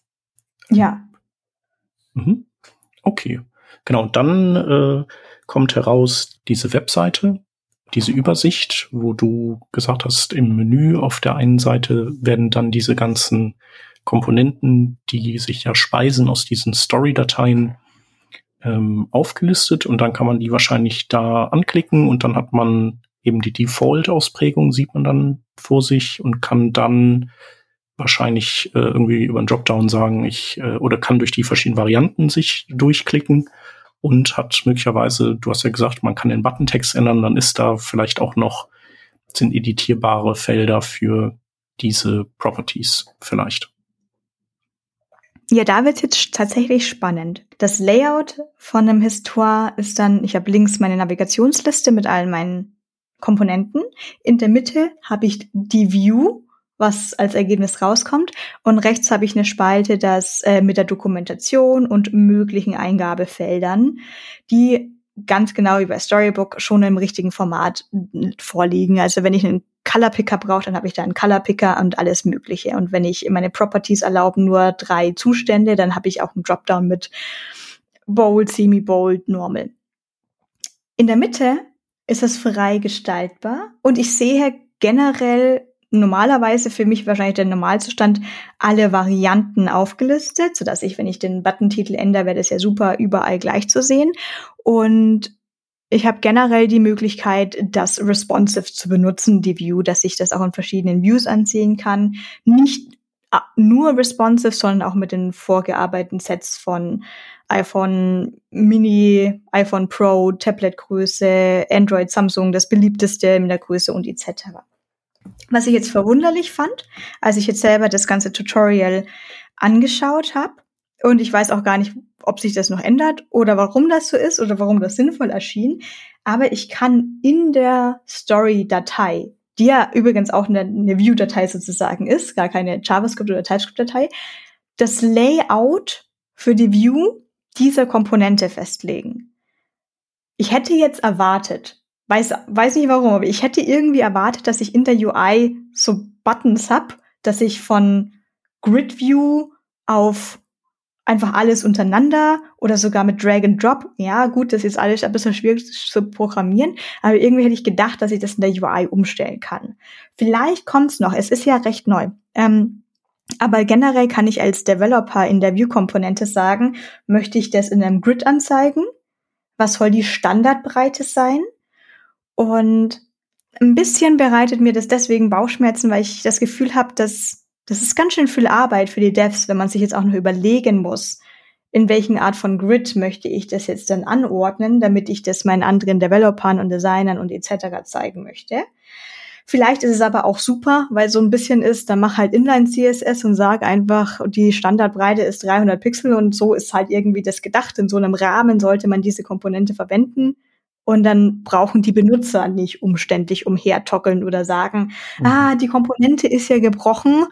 Ja. Mhm. Okay. Genau, dann äh, kommt heraus diese Webseite, diese Übersicht, wo du gesagt hast, im Menü auf der einen Seite werden dann diese ganzen Komponenten, die sich ja speisen aus diesen Story-Dateien, ähm, aufgelistet und dann kann man die wahrscheinlich da anklicken und dann hat man eben die Default-Ausprägung, sieht man dann vor sich und kann dann wahrscheinlich äh, irgendwie über einen Dropdown sagen, ich äh, oder kann durch die verschiedenen Varianten sich durchklicken und hat möglicherweise, du hast ja gesagt, man kann den Buttontext ändern, dann ist da vielleicht auch noch sind editierbare Felder für diese Properties vielleicht. Ja, da wird jetzt tatsächlich spannend. Das Layout von einem Histoire ist dann, ich habe links meine Navigationsliste mit allen meinen Komponenten. In der Mitte habe ich die View was als Ergebnis rauskommt. Und rechts habe ich eine Spalte, das äh, mit der Dokumentation und möglichen Eingabefeldern, die ganz genau bei Storybook schon im richtigen Format vorliegen. Also wenn ich einen Color Picker brauche, dann habe ich da einen Color Picker und alles Mögliche. Und wenn ich meine Properties erlauben nur drei Zustände, dann habe ich auch einen Dropdown mit Bold, Semi-Bold, Normal. In der Mitte ist es frei gestaltbar und ich sehe generell normalerweise für mich wahrscheinlich der Normalzustand alle Varianten aufgelistet, so dass ich, wenn ich den Buttentitel ändere, wäre das ja super, überall gleich zu sehen. Und ich habe generell die Möglichkeit, das responsive zu benutzen, die View, dass ich das auch in verschiedenen Views ansehen kann. Nicht ah, nur responsive, sondern auch mit den vorgearbeiteten Sets von iPhone Mini, iPhone Pro, Tablet-Größe, Android, Samsung, das beliebteste in der Größe und etc. Was ich jetzt verwunderlich fand, als ich jetzt selber das ganze Tutorial angeschaut habe, und ich weiß auch gar nicht, ob sich das noch ändert oder warum das so ist oder warum das sinnvoll erschien. Aber ich kann in der Story-Datei, die ja übrigens auch eine, eine View-Datei sozusagen ist, gar keine JavaScript- oder TypeScript-Datei, das Layout für die View dieser Komponente festlegen. Ich hätte jetzt erwartet, weiß, weiß nicht warum, aber ich hätte irgendwie erwartet, dass ich in der UI so Buttons hab, dass ich von Grid View auf einfach alles untereinander oder sogar mit Drag and Drop. Ja, gut, das ist alles ein bisschen schwierig zu programmieren, aber irgendwie hätte ich gedacht, dass ich das in der UI umstellen kann. Vielleicht kommt's noch, es ist ja recht neu. Ähm, aber generell kann ich als Developer in der View-Komponente sagen, möchte ich das in einem Grid anzeigen? Was soll die Standardbreite sein? Und ein bisschen bereitet mir das deswegen Bauchschmerzen, weil ich das Gefühl habe, dass das ist ganz schön viel Arbeit für die Devs, wenn man sich jetzt auch noch überlegen muss, in welchen Art von Grid möchte ich das jetzt dann anordnen, damit ich das meinen anderen Developern und Designern und etc. zeigen möchte. Vielleicht ist es aber auch super, weil so ein bisschen ist, dann mach halt Inline CSS und sag einfach, die Standardbreite ist 300 Pixel und so ist halt irgendwie das gedacht. In so einem Rahmen sollte man diese Komponente verwenden. Und dann brauchen die Benutzer nicht umständlich umhertockeln oder sagen, mhm. ah, die Komponente ist ja gebrochen,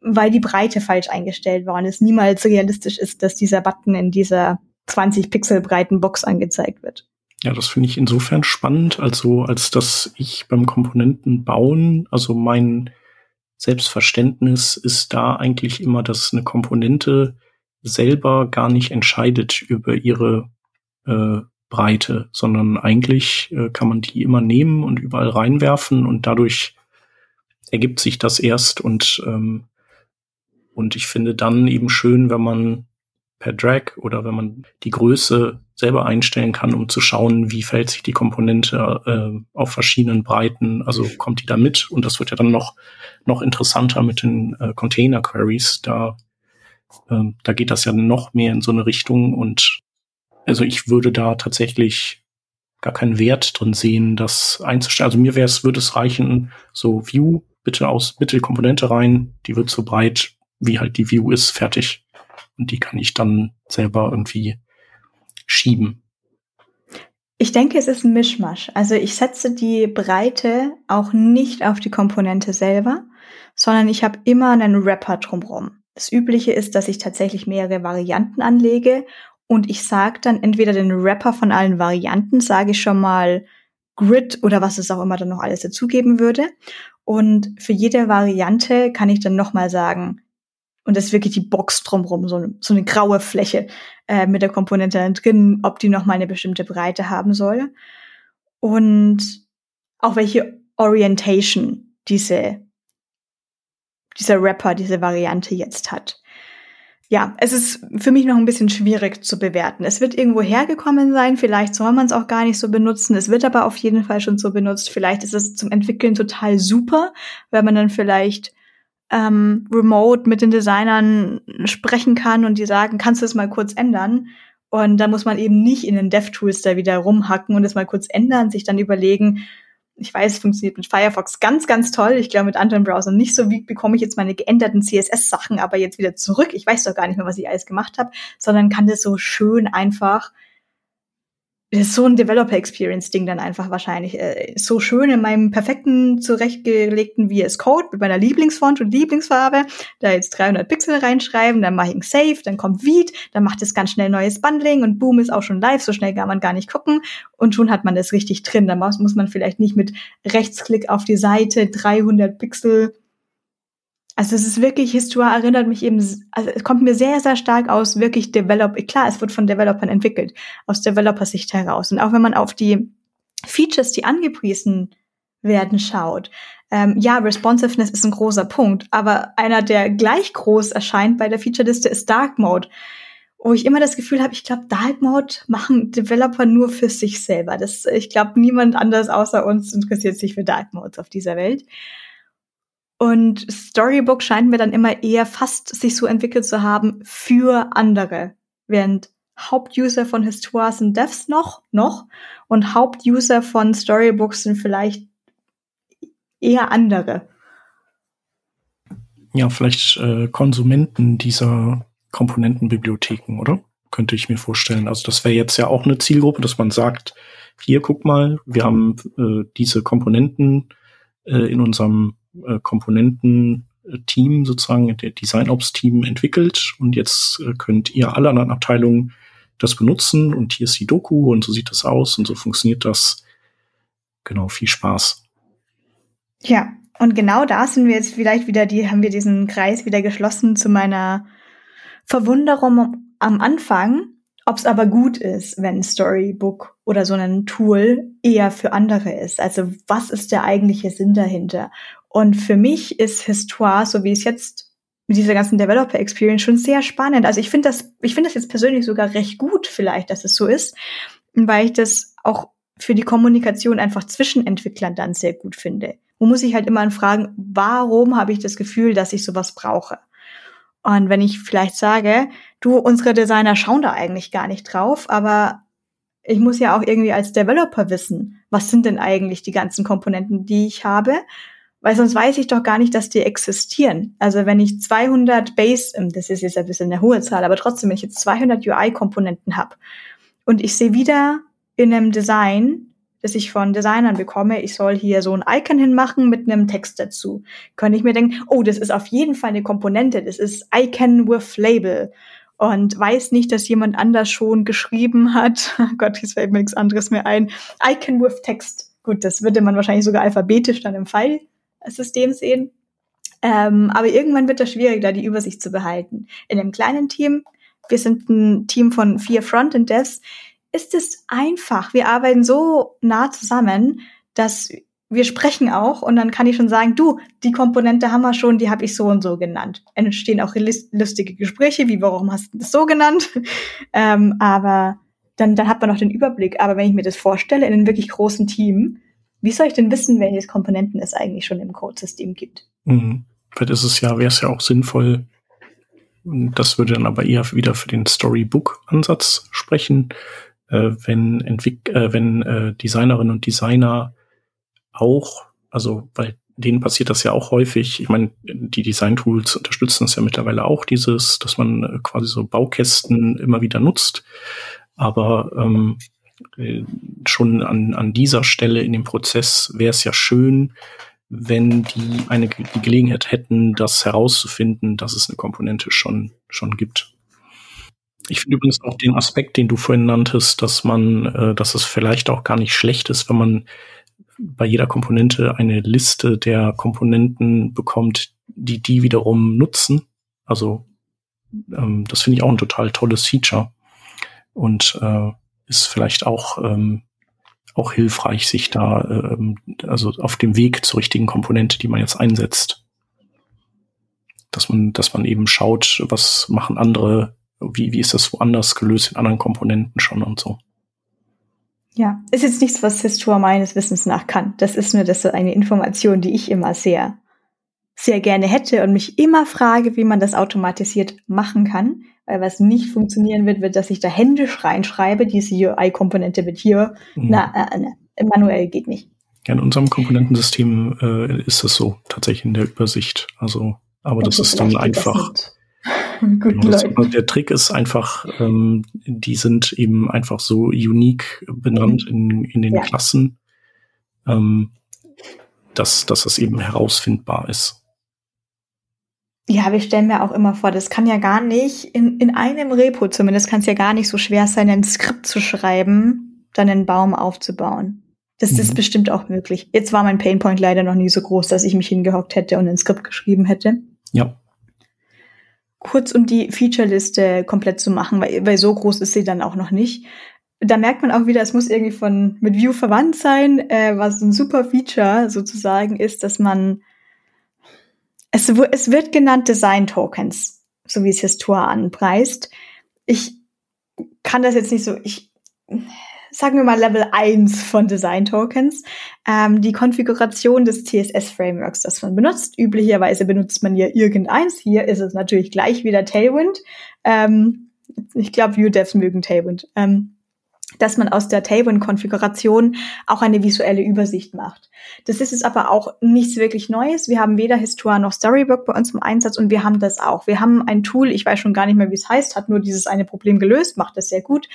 weil die Breite falsch eingestellt war und es niemals realistisch ist, dass dieser Button in dieser 20 Pixel breiten Box angezeigt wird. Ja, das finde ich insofern spannend, also als dass ich beim Komponenten bauen, also mein Selbstverständnis ist da eigentlich immer, dass eine Komponente selber gar nicht entscheidet über ihre äh, Breite, sondern eigentlich äh, kann man die immer nehmen und überall reinwerfen und dadurch ergibt sich das erst und ähm, und ich finde dann eben schön, wenn man per Drag oder wenn man die Größe selber einstellen kann, um zu schauen, wie fällt sich die Komponente äh, auf verschiedenen Breiten, also kommt die da mit? Und das wird ja dann noch, noch interessanter mit den äh, Container Queries, da, äh, da geht das ja noch mehr in so eine Richtung und also ich würde da tatsächlich gar keinen Wert drin sehen, das einzustellen. Also mir wäre es, würde es reichen, so View, bitte aus, bitte die Komponente rein, die wird so breit, wie halt die View ist, fertig. Und die kann ich dann selber irgendwie schieben. Ich denke, es ist ein Mischmasch. Also ich setze die Breite auch nicht auf die Komponente selber, sondern ich habe immer einen Wrapper drumherum. Das Übliche ist, dass ich tatsächlich mehrere Varianten anlege und ich sage dann entweder den Wrapper von allen Varianten, sage ich schon mal Grid oder was es auch immer dann noch alles dazugeben würde. Und für jede Variante kann ich dann nochmal sagen, und das ist wirklich die Box drumrum, so eine, so eine graue Fläche äh, mit der Komponente drin, ob die noch mal eine bestimmte Breite haben soll. Und auch welche Orientation diese, dieser Rapper, diese Variante jetzt hat. Ja, es ist für mich noch ein bisschen schwierig zu bewerten. Es wird irgendwo hergekommen sein, vielleicht soll man es auch gar nicht so benutzen. Es wird aber auf jeden Fall schon so benutzt. Vielleicht ist es zum Entwickeln total super, weil man dann vielleicht ähm, remote mit den Designern sprechen kann und die sagen, kannst du es mal kurz ändern? Und da muss man eben nicht in den DevTools da wieder rumhacken und es mal kurz ändern, sich dann überlegen, ich weiß, es funktioniert mit Firefox ganz, ganz toll. Ich glaube mit anderen Browsern nicht so. Wie bekomme ich jetzt meine geänderten CSS-Sachen aber jetzt wieder zurück? Ich weiß doch gar nicht mehr, was ich alles gemacht habe, sondern kann das so schön einfach ist so ein Developer Experience Ding dann einfach wahrscheinlich. Äh, so schön in meinem perfekten, zurechtgelegten VS Code mit meiner Lieblingsfont und Lieblingsfarbe. Da jetzt 300 Pixel reinschreiben, dann mache ich ein Save, dann kommt Viet, dann macht es ganz schnell neues Bundling und boom, ist auch schon live. So schnell kann man gar nicht gucken. Und schon hat man das richtig drin. Da muss, muss man vielleicht nicht mit Rechtsklick auf die Seite 300 Pixel also es ist wirklich, Histoire erinnert mich eben, also es kommt mir sehr, sehr stark aus wirklich Develop, klar, es wird von Developern entwickelt, aus Developer-Sicht heraus. Und auch wenn man auf die Features, die angepriesen werden, schaut, ähm, ja, Responsiveness ist ein großer Punkt, aber einer, der gleich groß erscheint bei der Featureliste, ist Dark Mode. Wo ich immer das Gefühl habe, ich glaube, Dark Mode machen Developer nur für sich selber. Das, ich glaube, niemand anders außer uns interessiert sich für Dark Modes auf dieser Welt. Und Storybook scheint mir dann immer eher fast sich so entwickelt zu haben für andere. Während Hauptuser von Histoire sind Devs noch, noch. Und Hauptuser von Storybooks sind vielleicht eher andere. Ja, vielleicht äh, Konsumenten dieser Komponentenbibliotheken, oder? könnte ich mir vorstellen. Also das wäre jetzt ja auch eine Zielgruppe, dass man sagt, hier guck mal, wir haben äh, diese Komponenten äh, in unserem äh, Komponenten-Team sozusagen, der Design-Ops-Team entwickelt und jetzt äh, könnt ihr alle anderen Abteilungen das benutzen und hier ist die Doku und so sieht das aus und so funktioniert das. Genau, viel Spaß. Ja, und genau da sind wir jetzt vielleicht wieder, die haben wir diesen Kreis wieder geschlossen zu meiner Verwunderung am Anfang, ob es aber gut ist, wenn Storybook oder so ein Tool eher für andere ist. Also was ist der eigentliche Sinn dahinter? Und für mich ist Histoire, so wie es jetzt mit dieser ganzen Developer Experience schon sehr spannend. Also ich finde das, ich finde das jetzt persönlich sogar recht gut vielleicht, dass es so ist, weil ich das auch für die Kommunikation einfach zwischen Entwicklern dann sehr gut finde. Wo muss ich halt immer fragen, warum habe ich das Gefühl, dass ich sowas brauche? Und wenn ich vielleicht sage, du, unsere Designer schauen da eigentlich gar nicht drauf, aber ich muss ja auch irgendwie als Developer wissen, was sind denn eigentlich die ganzen Komponenten, die ich habe, weil sonst weiß ich doch gar nicht, dass die existieren. Also wenn ich 200 Base, ähm, das ist jetzt ein bisschen eine hohe Zahl, aber trotzdem, wenn ich jetzt 200 UI-Komponenten habe und ich sehe wieder in einem Design, das ich von Designern bekomme, ich soll hier so ein Icon hinmachen mit einem Text dazu. Könnte ich mir denken, oh, das ist auf jeden Fall eine Komponente, das ist Icon with Label. Und weiß nicht, dass jemand anders schon geschrieben hat. Gott, jetzt fällt mir nichts anderes mehr ein. Icon with Text. Gut, das würde man wahrscheinlich sogar alphabetisch dann im File-System sehen. Ähm, aber irgendwann wird das schwierig, da die Übersicht zu behalten. In einem kleinen Team, wir sind ein Team von vier Frontend-Devs, ist es einfach. Wir arbeiten so nah zusammen, dass wir sprechen auch und dann kann ich schon sagen, du, die Komponente haben wir schon, die habe ich so und so genannt. Entstehen auch lustige Gespräche, wie warum hast du das so genannt? ähm, aber dann, dann hat man noch den Überblick. Aber wenn ich mir das vorstelle in einem wirklich großen Team, wie soll ich denn wissen, welche Komponenten es eigentlich schon im Codesystem gibt? Mhm. Vielleicht ist es ja, wäre es ja auch sinnvoll, das würde dann aber eher wieder für den Storybook-Ansatz sprechen, äh, wenn, Entwick äh, wenn äh, Designerinnen und Designer auch, also weil denen passiert das ja auch häufig. Ich meine, die Design-Tools unterstützen es ja mittlerweile auch, dieses, dass man äh, quasi so Baukästen immer wieder nutzt. Aber ähm, äh, schon an, an dieser Stelle in dem Prozess wäre es ja schön, wenn die eine die Gelegenheit hätten, das herauszufinden, dass es eine Komponente schon schon gibt. Ich finde übrigens auch den Aspekt, den du vorhin nanntest, dass man, äh, dass es vielleicht auch gar nicht schlecht ist, wenn man bei jeder Komponente eine Liste der Komponenten bekommt, die die wiederum nutzen. Also ähm, das finde ich auch ein total tolles Feature und äh, ist vielleicht auch ähm, auch hilfreich, sich da ähm, also auf dem Weg zur richtigen Komponente, die man jetzt einsetzt, dass man dass man eben schaut, was machen andere wie, wie ist das woanders gelöst in anderen Komponenten schon und so. Ja, ist jetzt nichts, was Histoire meines Wissens nach kann. Das ist nur das eine Information, die ich immer sehr, sehr gerne hätte und mich immer frage, wie man das automatisiert machen kann. Weil was nicht funktionieren wird, wird, dass ich da händisch reinschreibe, diese UI-Komponente wird hier, mhm. na, äh, na, manuell geht nicht. Ja, in unserem Komponentensystem äh, ist das so, tatsächlich in der Übersicht. Also, aber das, das ist dann einfach. Guten das, der Trick ist einfach, ähm, die sind eben einfach so unique benannt in, in den ja. Klassen, ähm, dass, dass es eben herausfindbar ist. Ja, wir stellen mir auch immer vor, das kann ja gar nicht, in, in einem Repo zumindest, kann es ja gar nicht so schwer sein, ein Skript zu schreiben, dann einen Baum aufzubauen. Das mhm. ist bestimmt auch möglich. Jetzt war mein Painpoint leider noch nie so groß, dass ich mich hingehockt hätte und ein Skript geschrieben hätte. Ja kurz um die Feature-Liste komplett zu machen, weil, weil so groß ist sie dann auch noch nicht. Da merkt man auch wieder, es muss irgendwie von mit View verwandt sein, äh, was ein super Feature sozusagen ist, dass man es, es wird genannt Design Tokens, so wie es Histoire anpreist. Ich kann das jetzt nicht so, ich sagen wir mal Level 1 von Design Tokens, ähm, die Konfiguration des CSS-Frameworks, das man benutzt. Üblicherweise benutzt man hier irgendeins. Hier ist es natürlich gleich wieder Tailwind. Ähm, ich glaube, Vue-Devs mögen Tailwind. Ähm, dass man aus der Tailwind-Konfiguration auch eine visuelle Übersicht macht. Das ist es aber auch nichts wirklich Neues. Wir haben weder Histoire noch Storybook bei uns im Einsatz und wir haben das auch. Wir haben ein Tool, ich weiß schon gar nicht mehr, wie es heißt, hat nur dieses eine Problem gelöst, macht das sehr gut,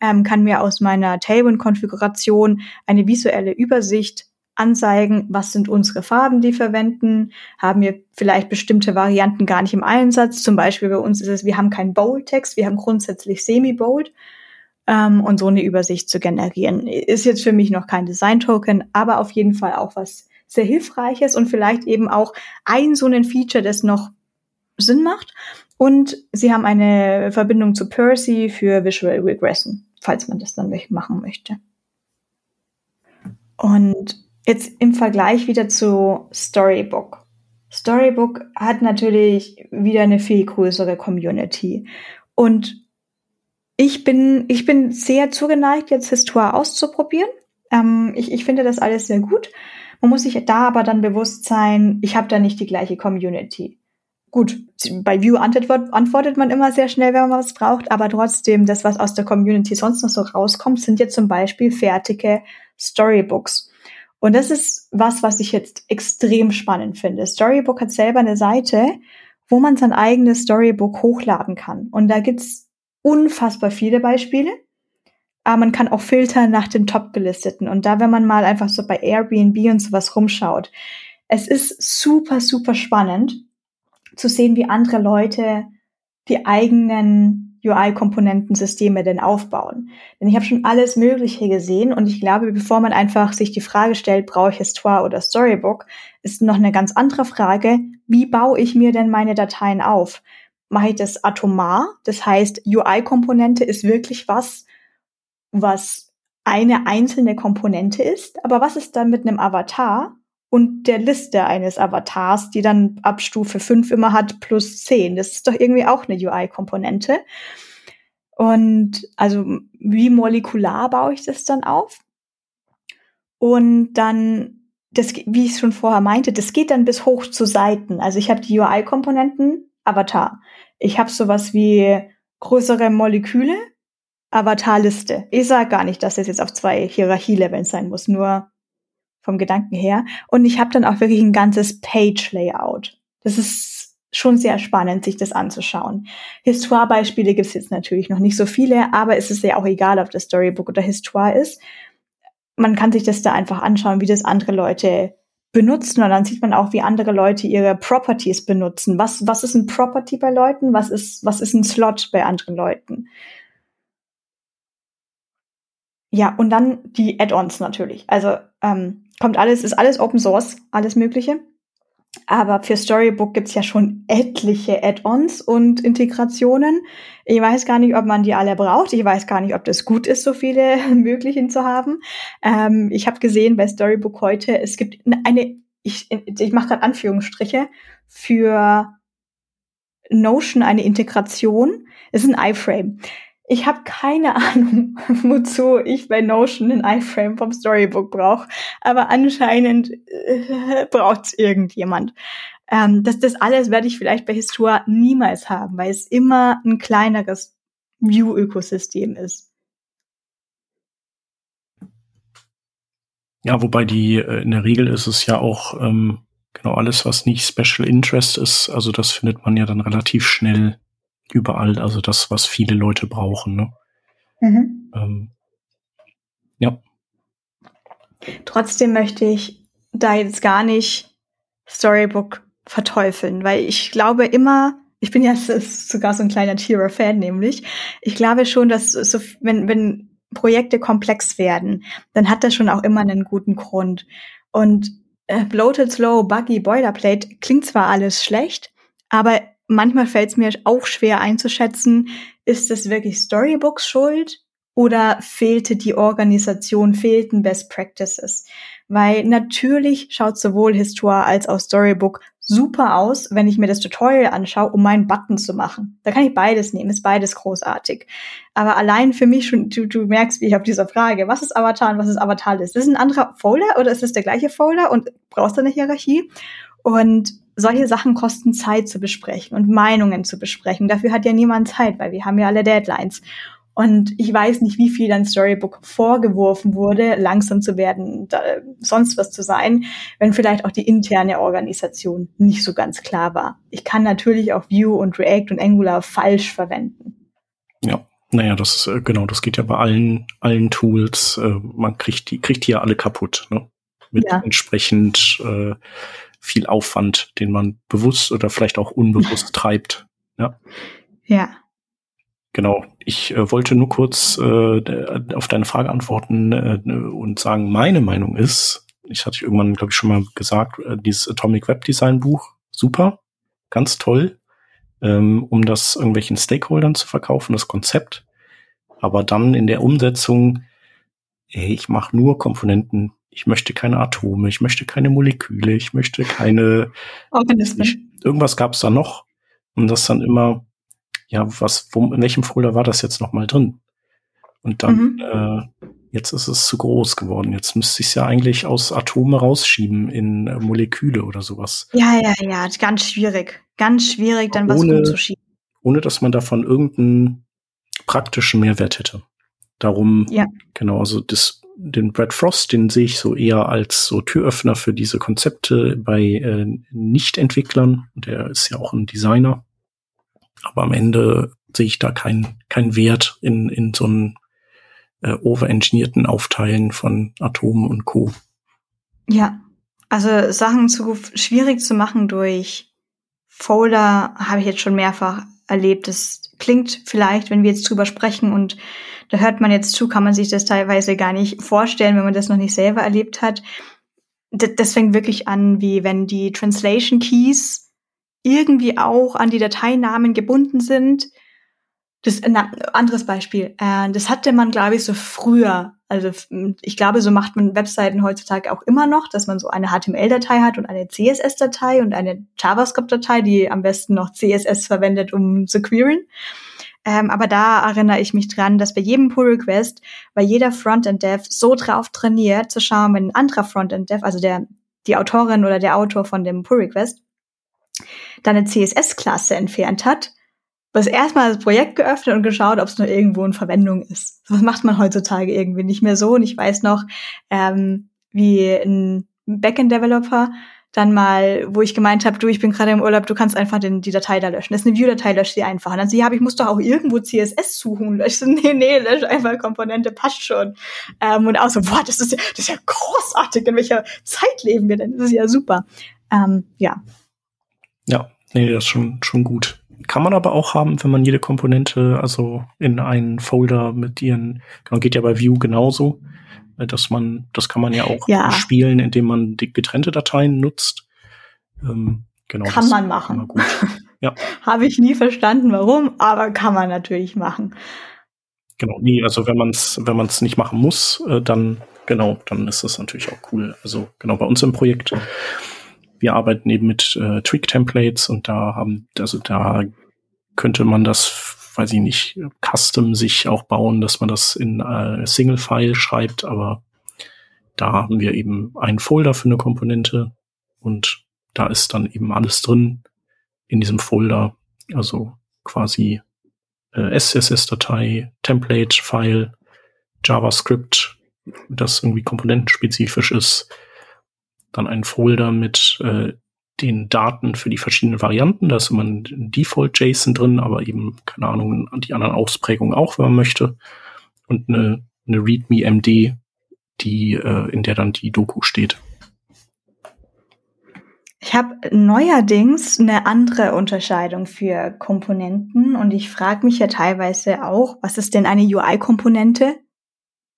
ähm, kann mir aus meiner Tailwind-Konfiguration eine visuelle Übersicht anzeigen, was sind unsere Farben, die verwenden, haben wir vielleicht bestimmte Varianten gar nicht im Einsatz. Zum Beispiel bei uns ist es, wir haben kein Bold-Text, wir haben grundsätzlich Semi-Bold ähm, und so eine Übersicht zu generieren. Ist jetzt für mich noch kein Design-Token, aber auf jeden Fall auch was sehr Hilfreiches und vielleicht eben auch ein so ein Feature, das noch Sinn macht. Und sie haben eine Verbindung zu Percy für Visual Regression, falls man das dann machen möchte. Und jetzt im Vergleich wieder zu Storybook. Storybook hat natürlich wieder eine viel größere Community. Und ich bin, ich bin sehr zugeneigt, jetzt Histoire auszuprobieren. Ähm, ich, ich finde das alles sehr gut. Man muss sich da aber dann bewusst sein, ich habe da nicht die gleiche Community. Gut, bei View antwortet, antwortet man immer sehr schnell, wenn man was braucht, aber trotzdem, das, was aus der Community sonst noch so rauskommt, sind jetzt zum Beispiel fertige Storybooks. Und das ist was, was ich jetzt extrem spannend finde. Storybook hat selber eine Seite, wo man sein eigenes Storybook hochladen kann. Und da gibt's unfassbar viele Beispiele. Aber man kann auch filtern nach den top-gelisteten. Und da, wenn man mal einfach so bei Airbnb und sowas rumschaut, es ist super, super spannend zu sehen, wie andere Leute die eigenen UI-Komponentensysteme denn aufbauen. Denn ich habe schon alles Mögliche gesehen und ich glaube, bevor man einfach sich die Frage stellt, brauche ich Histoire oder Storybook, ist noch eine ganz andere Frage, wie baue ich mir denn meine Dateien auf? Mache ich das atomar. Das heißt, UI-Komponente ist wirklich was, was eine einzelne Komponente ist. Aber was ist dann mit einem Avatar und der Liste eines Avatars, die dann ab Stufe 5 immer hat plus 10? Das ist doch irgendwie auch eine UI-Komponente. Und also wie molekular baue ich das dann auf? Und dann, das, wie ich schon vorher meinte, das geht dann bis hoch zu Seiten. Also ich habe die UI-Komponenten Avatar. Ich habe sowas wie größere Moleküle, Avatarliste. Ich sage gar nicht, dass das jetzt auf zwei Hierarchieleveln sein muss, nur vom Gedanken her. Und ich habe dann auch wirklich ein ganzes Page-Layout. Das ist schon sehr spannend, sich das anzuschauen. Histoire-Beispiele gibt es jetzt natürlich noch nicht so viele, aber es ist ja auch egal, ob das Storybook oder Histoire ist. Man kann sich das da einfach anschauen, wie das andere Leute benutzen und dann sieht man auch, wie andere Leute ihre Properties benutzen. Was, was ist ein Property bei Leuten? Was ist, was ist ein Slot bei anderen Leuten? Ja, und dann die Add-ons natürlich. Also ähm, kommt alles, ist alles Open Source, alles Mögliche. Aber für Storybook gibt's ja schon etliche Add-ons und Integrationen. Ich weiß gar nicht, ob man die alle braucht. Ich weiß gar nicht, ob das gut ist, so viele möglichen zu haben. Ähm, ich habe gesehen bei Storybook heute, es gibt eine, ich, ich mache gerade Anführungsstriche, für Notion eine Integration. Es ist ein iFrame. Ich habe keine Ahnung, wozu ich bei Notion einen iFrame vom Storybook brauche, aber anscheinend äh, braucht es irgendjemand. Ähm, das, das alles werde ich vielleicht bei Histoire niemals haben, weil es immer ein kleineres View-Ökosystem ist. Ja, wobei die äh, in der Regel ist es ja auch ähm, genau alles, was nicht Special Interest ist. Also das findet man ja dann relativ schnell überall, also das, was viele Leute brauchen. Ne? Mhm. Ähm, ja. Trotzdem möchte ich da jetzt gar nicht Storybook verteufeln, weil ich glaube immer, ich bin ja sogar so ein kleiner Tierer-Fan nämlich, ich glaube schon, dass so, wenn, wenn Projekte komplex werden, dann hat das schon auch immer einen guten Grund. Und äh, Bloated Slow, Buggy, Boilerplate klingt zwar alles schlecht, aber manchmal fällt es mir auch schwer einzuschätzen, ist es wirklich Storybooks schuld oder fehlte die Organisation, fehlten Best Practices? Weil natürlich schaut sowohl Histoire als auch Storybook super aus, wenn ich mir das Tutorial anschaue, um meinen Button zu machen. Da kann ich beides nehmen, ist beides großartig. Aber allein für mich schon, du, du merkst, wie ich auf dieser Frage, was ist Avatar und was ist Avatar List? Ist es ein anderer Folder oder ist es der gleiche Folder und brauchst du eine Hierarchie? Und solche Sachen kosten Zeit zu besprechen und Meinungen zu besprechen. Dafür hat ja niemand Zeit, weil wir haben ja alle Deadlines. Und ich weiß nicht, wie viel dann Storybook vorgeworfen wurde, langsam zu werden, da, sonst was zu sein, wenn vielleicht auch die interne Organisation nicht so ganz klar war. Ich kann natürlich auch Vue und React und Angular falsch verwenden. Ja, naja, das ist, äh, genau, das geht ja bei allen, allen Tools. Äh, man kriegt die, kriegt die ja alle kaputt, ne? Mit ja. entsprechend äh, viel Aufwand, den man bewusst oder vielleicht auch unbewusst treibt. Ja. Ja. Genau. Ich äh, wollte nur kurz äh, auf deine Frage antworten äh, und sagen, meine Meinung ist, ich hatte irgendwann, glaube ich, schon mal gesagt, äh, dieses Atomic Web Design Buch, super, ganz toll, ähm, um das irgendwelchen Stakeholdern zu verkaufen, das Konzept. Aber dann in der Umsetzung, ey, ich mache nur Komponenten, ich möchte keine Atome, ich möchte keine Moleküle, ich möchte keine Organismen. Ich, irgendwas gab es da noch. Und das dann immer, ja, was, wo, in welchem Folder war das jetzt nochmal drin? Und dann, mhm. äh, jetzt ist es zu groß geworden. Jetzt müsste ich es ja eigentlich aus Atome rausschieben in äh, Moleküle oder sowas. Ja, ja, ja, ganz schwierig. Ganz schwierig, dann ohne, was umzuschieben. Ohne dass man davon irgendeinen praktischen Mehrwert hätte. Darum, ja. genau, also das, den Brad Frost, den sehe ich so eher als so Türöffner für diese Konzepte bei äh, Nicht-Entwicklern. Der ist ja auch ein Designer. Aber am Ende sehe ich da keinen keinen Wert in, in so einem äh, overengineerten Aufteilen von Atomen und Co. Ja, also Sachen zu schwierig zu machen durch Folder habe ich jetzt schon mehrfach erlebt. Das klingt vielleicht, wenn wir jetzt drüber sprechen und da hört man jetzt zu, kann man sich das teilweise gar nicht vorstellen, wenn man das noch nicht selber erlebt hat. das fängt wirklich an, wie wenn die Translation Keys irgendwie auch an die Dateinamen gebunden sind. Das ein anderes Beispiel. Äh, das hatte man, glaube ich, so früher. Also ich glaube, so macht man Webseiten heutzutage auch immer noch, dass man so eine HTML-Datei hat und eine CSS-Datei und eine JavaScript-Datei, die am besten noch CSS verwendet, um zu queeren. Ähm, aber da erinnere ich mich dran, dass bei jedem Pull-Request bei jeder Frontend-Dev so drauf trainiert, zu schauen, wenn ein anderer Frontend-Dev, also der, die Autorin oder der Autor von dem Pull-Request, dann eine CSS-Klasse entfernt hat, was erstmal das Projekt geöffnet und geschaut, ob es nur irgendwo in Verwendung ist. Das macht man heutzutage irgendwie nicht mehr so. Und ich weiß noch, ähm, wie ein Backend-Developer dann mal, wo ich gemeint habe, du, ich bin gerade im Urlaub, du kannst einfach den, die Datei da löschen. Das ist eine View-Datei, lösch sie einfach. Und dann sie, ja, aber ich muss doch auch irgendwo CSS suchen. Lösch so, nee, nee, lösch einfach Komponente, passt schon. Ähm, und auch so, boah, das ist ja, das ist ja großartig. In welcher Zeit leben wir denn? Das ist ja super. Ähm, ja. Ja, nee, das ist schon, schon gut. Kann man aber auch haben, wenn man jede Komponente also in einen Folder mit ihren, genau, geht ja bei View genauso, dass man, das kann man ja auch ja. spielen, indem man getrennte Dateien nutzt. Ähm, genau. Kann man machen. Ja. Habe ich nie verstanden, warum, aber kann man natürlich machen. Genau, nee, also wenn man es, wenn man es nicht machen muss, äh, dann genau, dann ist das natürlich auch cool. Also genau bei uns im Projekt wir arbeiten eben mit äh, Twig-Templates und da haben, also da könnte man das, weiß ich nicht, custom sich auch bauen, dass man das in äh, Single-File schreibt, aber da haben wir eben einen Folder für eine Komponente und da ist dann eben alles drin in diesem Folder, also quasi äh, SCSS-Datei, Template-File, JavaScript, das irgendwie komponentenspezifisch ist, dann ein Folder mit äh, den Daten für die verschiedenen Varianten. Da ist immer ein Default-JSON drin, aber eben, keine Ahnung, die anderen Ausprägungen auch, wenn man möchte. Und eine, eine README-MD, die, äh, in der dann die Doku steht. Ich habe neuerdings eine andere Unterscheidung für Komponenten und ich frage mich ja teilweise auch, was ist denn eine UI-Komponente?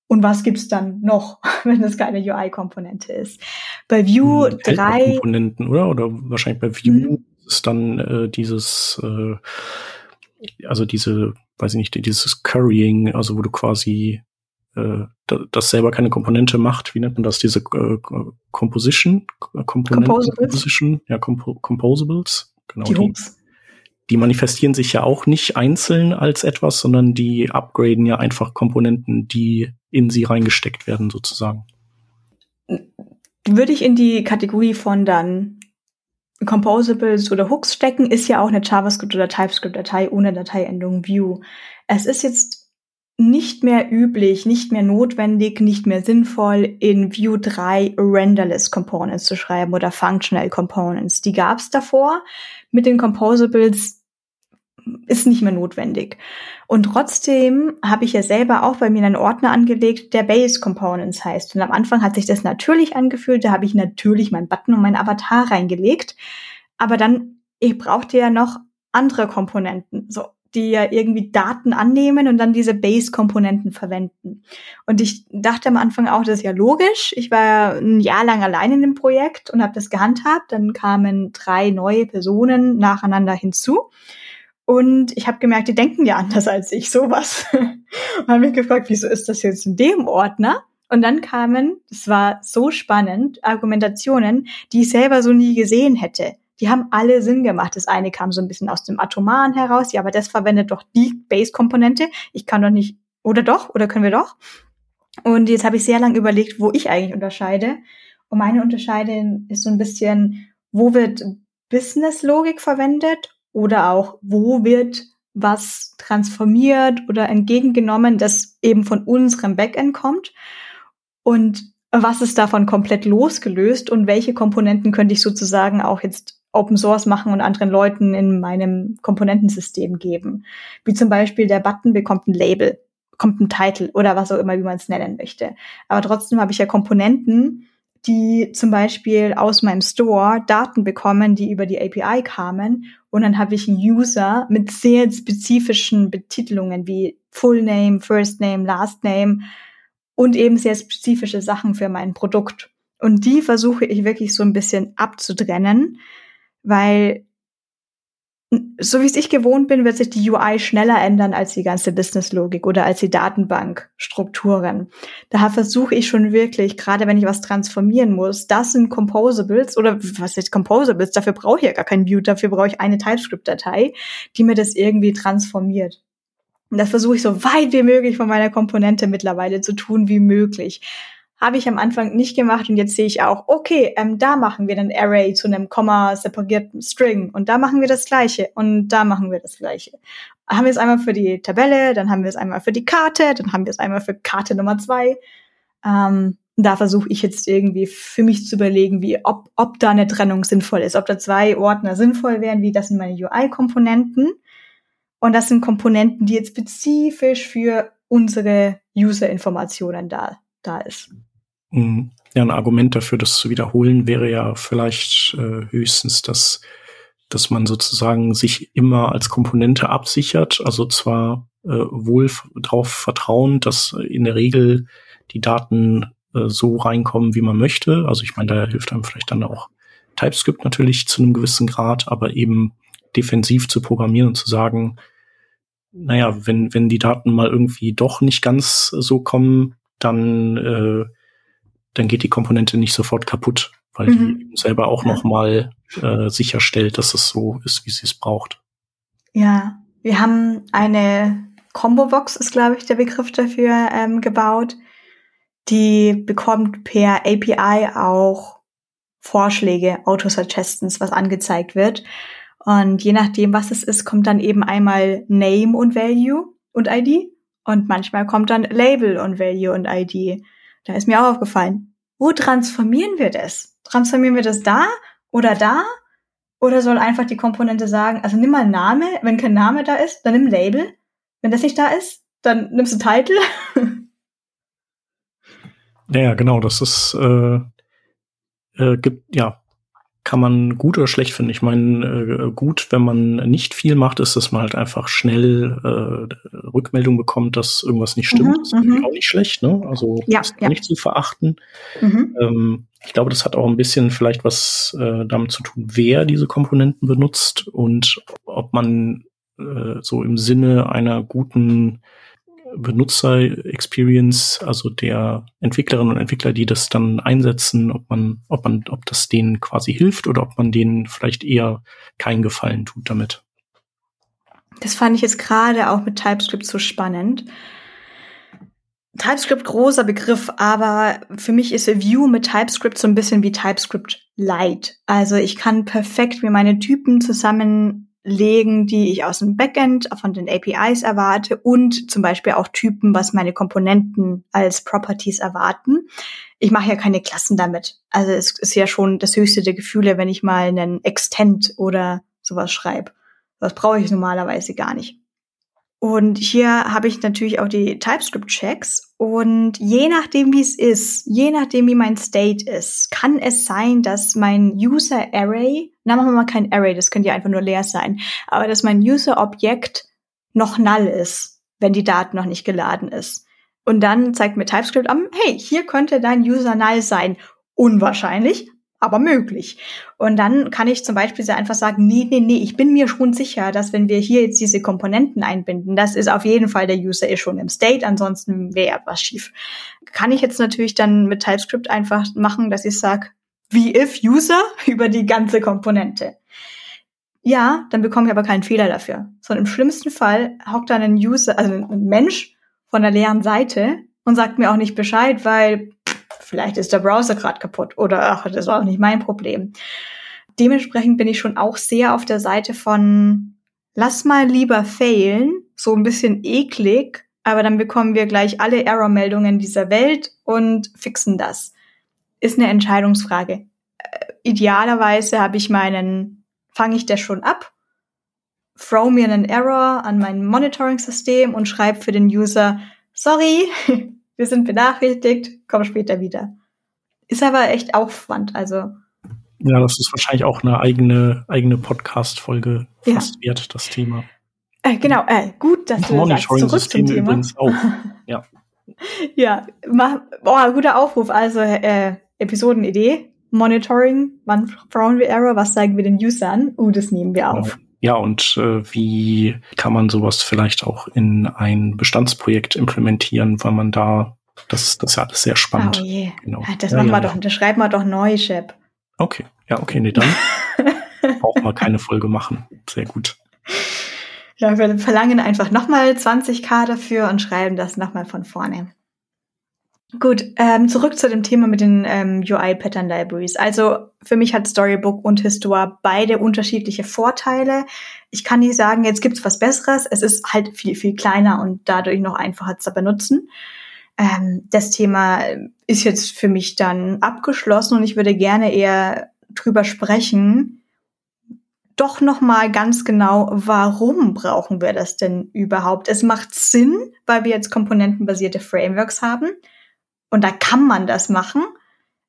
Und was gibt's dann noch, wenn es keine UI-Komponente ist? Bei Vue hm, 3. Komponenten, oder? Oder wahrscheinlich bei Vue hm. ist dann äh, dieses, äh, also diese, weiß ich nicht, dieses Currying, also wo du quasi äh, das selber keine Komponente macht, wie nennt man das, diese äh, Composition? Komponenten, Composition, ja, Compo Composables. Genau, die, die die manifestieren sich ja auch nicht einzeln als etwas, sondern die upgraden ja einfach Komponenten, die in sie reingesteckt werden, sozusagen. Würde ich in die Kategorie von dann Composables oder Hooks stecken, ist ja auch eine JavaScript oder TypeScript-Datei ohne Dateiendung View. Es ist jetzt nicht mehr üblich, nicht mehr notwendig, nicht mehr sinnvoll, in Vue 3 Renderless Components zu schreiben oder Functional Components. Die gab es davor. Mit den Composables ist nicht mehr notwendig. Und trotzdem habe ich ja selber auch bei mir einen Ordner angelegt, der Base Components heißt. Und am Anfang hat sich das natürlich angefühlt, da habe ich natürlich meinen Button und meinen Avatar reingelegt. Aber dann, ich brauchte ja noch andere Komponenten. So, die ja irgendwie Daten annehmen und dann diese Base-Komponenten verwenden. Und ich dachte am Anfang auch, das ist ja logisch. Ich war ein Jahr lang allein in dem Projekt und habe das gehandhabt. Dann kamen drei neue Personen nacheinander hinzu. Und ich habe gemerkt, die denken ja anders als ich, sowas. und habe mich gefragt, wieso ist das jetzt in dem Ordner? Und dann kamen, das war so spannend, Argumentationen, die ich selber so nie gesehen hätte die haben alle Sinn gemacht. Das eine kam so ein bisschen aus dem Atomaren heraus, ja, aber das verwendet doch die Base-Komponente. Ich kann doch nicht, oder doch, oder können wir doch? Und jetzt habe ich sehr lange überlegt, wo ich eigentlich unterscheide. Und meine Unterscheidung ist so ein bisschen, wo wird Business-Logik verwendet oder auch, wo wird was transformiert oder entgegengenommen, das eben von unserem Backend kommt. Und was ist davon komplett losgelöst und welche Komponenten könnte ich sozusagen auch jetzt Open Source machen und anderen Leuten in meinem Komponentensystem geben. Wie zum Beispiel der Button bekommt ein Label, kommt ein Titel oder was auch immer, wie man es nennen möchte. Aber trotzdem habe ich ja Komponenten, die zum Beispiel aus meinem Store Daten bekommen, die über die API kamen. Und dann habe ich einen User mit sehr spezifischen Betitelungen wie Full Name, First Name, Last Name und eben sehr spezifische Sachen für mein Produkt. Und die versuche ich wirklich so ein bisschen abzutrennen, weil so wie es ich gewohnt bin, wird sich die UI schneller ändern als die ganze Businesslogik oder als die Datenbankstrukturen. Daher versuche ich schon wirklich, gerade wenn ich was transformieren muss, das sind Composables oder was ist Composables? Dafür brauche ich ja gar kein View, dafür brauche ich eine TypeScript-Datei, die mir das irgendwie transformiert. Und das versuche ich so weit wie möglich von meiner Komponente mittlerweile zu tun wie möglich. Habe ich am Anfang nicht gemacht und jetzt sehe ich auch, okay, ähm, da machen wir einen Array zu einem Komma separierten String und da machen wir das gleiche und da machen wir das gleiche. Haben wir es einmal für die Tabelle, dann haben wir es einmal für die Karte, dann haben wir es einmal für Karte Nummer zwei. Ähm, da versuche ich jetzt irgendwie für mich zu überlegen, wie ob, ob da eine Trennung sinnvoll ist, ob da zwei Ordner sinnvoll wären, wie das sind meine UI-Komponenten. Und das sind Komponenten, die jetzt spezifisch für unsere User-Informationen da, da ist. Mhm. Ja, ein Argument dafür, das zu wiederholen, wäre ja vielleicht äh, höchstens, dass, dass man sozusagen sich immer als Komponente absichert, also zwar äh, wohl darauf vertrauen, dass in der Regel die Daten äh, so reinkommen, wie man möchte. Also ich meine, da hilft einem vielleicht dann auch TypeScript natürlich zu einem gewissen Grad, aber eben defensiv zu programmieren und zu sagen, naja, wenn, wenn die Daten mal irgendwie doch nicht ganz so kommen, dann äh, dann geht die Komponente nicht sofort kaputt, weil mhm. die selber auch ja. noch mal äh, sicherstellt, dass es so ist, wie sie es braucht. Ja, wir haben eine Combo-Box, ist glaube ich der Begriff dafür, ähm, gebaut. Die bekommt per API auch Vorschläge, Autosuggestions, was angezeigt wird. Und je nachdem, was es ist, kommt dann eben einmal Name und Value und ID. Und manchmal kommt dann Label und Value und ID. Da ist mir auch aufgefallen, wo transformieren wir das? Transformieren wir das da oder da? Oder soll einfach die Komponente sagen, also nimm mal Name, wenn kein Name da ist, dann nimm Label. Wenn das nicht da ist, dann nimmst du Titel. ja, genau, das ist äh, äh, gibt ja kann man gut oder schlecht finden. Ich meine, äh, gut, wenn man nicht viel macht, ist, dass man halt einfach schnell äh, Rückmeldung bekommt, dass irgendwas nicht stimmt. Mhm, das ist mhm. auch nicht schlecht, ne? Also ja, ist ja. nicht zu verachten. Mhm. Ähm, ich glaube, das hat auch ein bisschen vielleicht was äh, damit zu tun, wer diese Komponenten benutzt und ob man äh, so im Sinne einer guten Benutzer-Experience, also der Entwicklerinnen und Entwickler, die das dann einsetzen, ob man, ob man, ob das denen quasi hilft oder ob man denen vielleicht eher keinen Gefallen tut damit. Das fand ich jetzt gerade auch mit TypeScript so spannend. TypeScript großer Begriff, aber für mich ist Vue mit TypeScript so ein bisschen wie TypeScript Lite. Also ich kann perfekt mir meine Typen zusammen legen, die ich aus dem Backend von den APIs erwarte und zum Beispiel auch Typen, was meine Komponenten als Properties erwarten. Ich mache ja keine Klassen damit. Also es ist ja schon das höchste der Gefühle, wenn ich mal einen Extend oder sowas schreibe. Das brauche ich normalerweise gar nicht. Und hier habe ich natürlich auch die TypeScript-Checks. Und je nachdem, wie es ist, je nachdem, wie mein State ist, kann es sein, dass mein User-Array, na, machen wir mal kein Array, das könnte ja einfach nur leer sein, aber dass mein User-Objekt noch null ist, wenn die Daten noch nicht geladen ist. Und dann zeigt mir TypeScript an, hey, hier könnte dein User null sein. Unwahrscheinlich, aber möglich. Und dann kann ich zum Beispiel sehr einfach sagen, nee, nee, nee, ich bin mir schon sicher, dass wenn wir hier jetzt diese Komponenten einbinden, das ist auf jeden Fall der User ist schon im State, ansonsten wäre was schief. Kann ich jetzt natürlich dann mit TypeScript einfach machen, dass ich sage, wie if User über die ganze Komponente. Ja, dann bekomme ich aber keinen Fehler dafür. Sondern im schlimmsten Fall hockt dann ein User, also ein Mensch von der leeren Seite und sagt mir auch nicht Bescheid, weil Vielleicht ist der Browser gerade kaputt oder ach, das war auch nicht mein Problem. Dementsprechend bin ich schon auch sehr auf der Seite von lass mal lieber failen, so ein bisschen eklig, aber dann bekommen wir gleich alle Error-Meldungen dieser Welt und fixen das. Ist eine Entscheidungsfrage. Äh, idealerweise habe ich meinen, fange ich das schon ab, throw mir einen Error an mein Monitoring-System und schreibe für den User, sorry, wir sind benachrichtigt, komm später wieder. Ist aber echt Aufwand, also. Ja, das ist wahrscheinlich auch eine eigene, eigene Podcast-Folge Ja. fast wert, das Thema. Äh, genau, äh, gut, dass du das sagst. Zurück zum Thema. übrigens auch. Ja. Ja, mach, boah, guter Aufruf. Also, äh, Episodenidee. Monitoring, wann brauchen wir Error, was zeigen wir den Usern? Uh, das nehmen wir auf. Ja, und äh, wie kann man sowas vielleicht auch in ein Bestandsprojekt implementieren, weil man da, das, das ist ja alles sehr spannend. Oh je. Genau. Ah, Das Ja, machen ja, wir ja. doch, das schreiben wir doch neu, Shep. Okay, ja, okay, nee, dann braucht man keine Folge machen. Sehr gut. Ja, wir verlangen einfach nochmal 20k dafür und schreiben das nochmal von vorne. Gut, ähm, zurück zu dem Thema mit den ähm, UI-Pattern-Libraries. Also für mich hat Storybook und Histoire beide unterschiedliche Vorteile. Ich kann nicht sagen, jetzt gibt's was Besseres. Es ist halt viel, viel kleiner und dadurch noch einfacher zu benutzen. Ähm, das Thema ist jetzt für mich dann abgeschlossen und ich würde gerne eher drüber sprechen, doch noch mal ganz genau, warum brauchen wir das denn überhaupt? Es macht Sinn, weil wir jetzt komponentenbasierte Frameworks haben und da kann man das machen,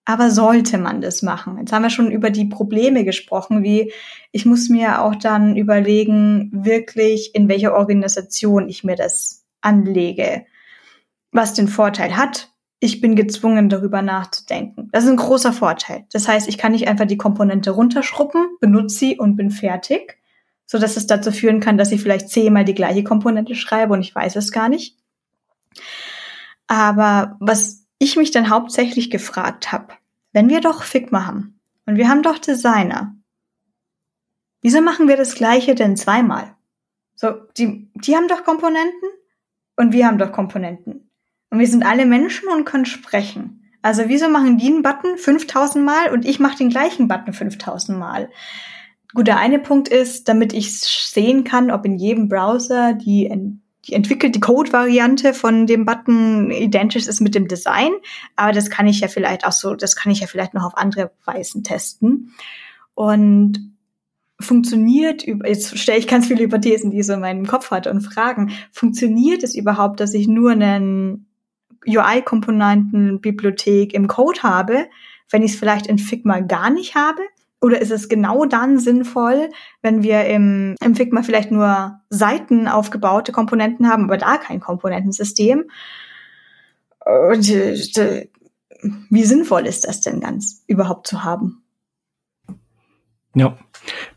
aber sollte man das machen? Jetzt haben wir schon über die Probleme gesprochen, wie ich muss mir auch dann überlegen, wirklich in welcher Organisation ich mir das anlege. Was den Vorteil hat, ich bin gezwungen, darüber nachzudenken. Das ist ein großer Vorteil. Das heißt, ich kann nicht einfach die Komponente runterschruppen, benutze sie und bin fertig, so dass es dazu führen kann, dass ich vielleicht zehnmal die gleiche Komponente schreibe und ich weiß es gar nicht. Aber was ich mich dann hauptsächlich gefragt habe, wenn wir doch Figma haben und wir haben doch Designer, wieso machen wir das Gleiche denn zweimal? So, die, die haben doch Komponenten und wir haben doch Komponenten. Und wir sind alle Menschen und können sprechen. Also wieso machen die einen Button 5000 Mal und ich mache den gleichen Button 5000 Mal? Gut, der eine Punkt ist, damit ich sehen kann, ob in jedem Browser die, die entwickelte Code-Variante von dem Button identisch ist mit dem Design. Aber das kann ich ja vielleicht auch so, das kann ich ja vielleicht noch auf andere Weisen testen. Und funktioniert, jetzt stelle ich ganz viele Hypothesen, die so in meinem Kopf hatte und Fragen, funktioniert es überhaupt, dass ich nur einen UI-Komponenten-Bibliothek im Code habe, wenn ich es vielleicht in Figma gar nicht habe? Oder ist es genau dann sinnvoll, wenn wir im, im Figma vielleicht nur Seiten aufgebaute Komponenten haben, aber da kein Komponentensystem? Und äh, wie sinnvoll ist das denn ganz überhaupt zu haben? Ja,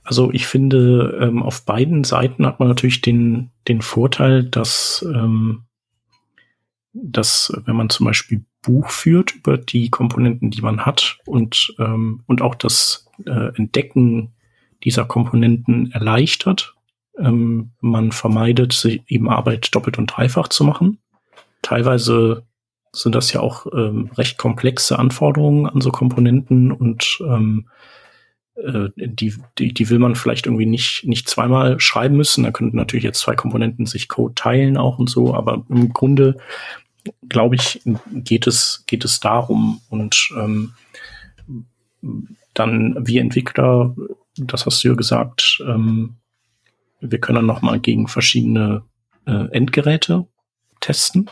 also ich finde, ähm, auf beiden Seiten hat man natürlich den, den Vorteil, dass, ähm, dass wenn man zum Beispiel Buch führt über die Komponenten, die man hat und, ähm, und auch das äh, Entdecken dieser Komponenten erleichtert, ähm, man vermeidet, sich eben Arbeit doppelt und dreifach zu machen. Teilweise sind das ja auch ähm, recht komplexe Anforderungen an so Komponenten und ähm, äh, die, die, die will man vielleicht irgendwie nicht, nicht zweimal schreiben müssen. Da könnten natürlich jetzt zwei Komponenten sich Code teilen auch und so, aber im Grunde glaube ich, geht es, geht es darum und ähm, dann wir Entwickler, das hast du ja gesagt, ähm, wir können dann noch mal gegen verschiedene äh, Endgeräte testen.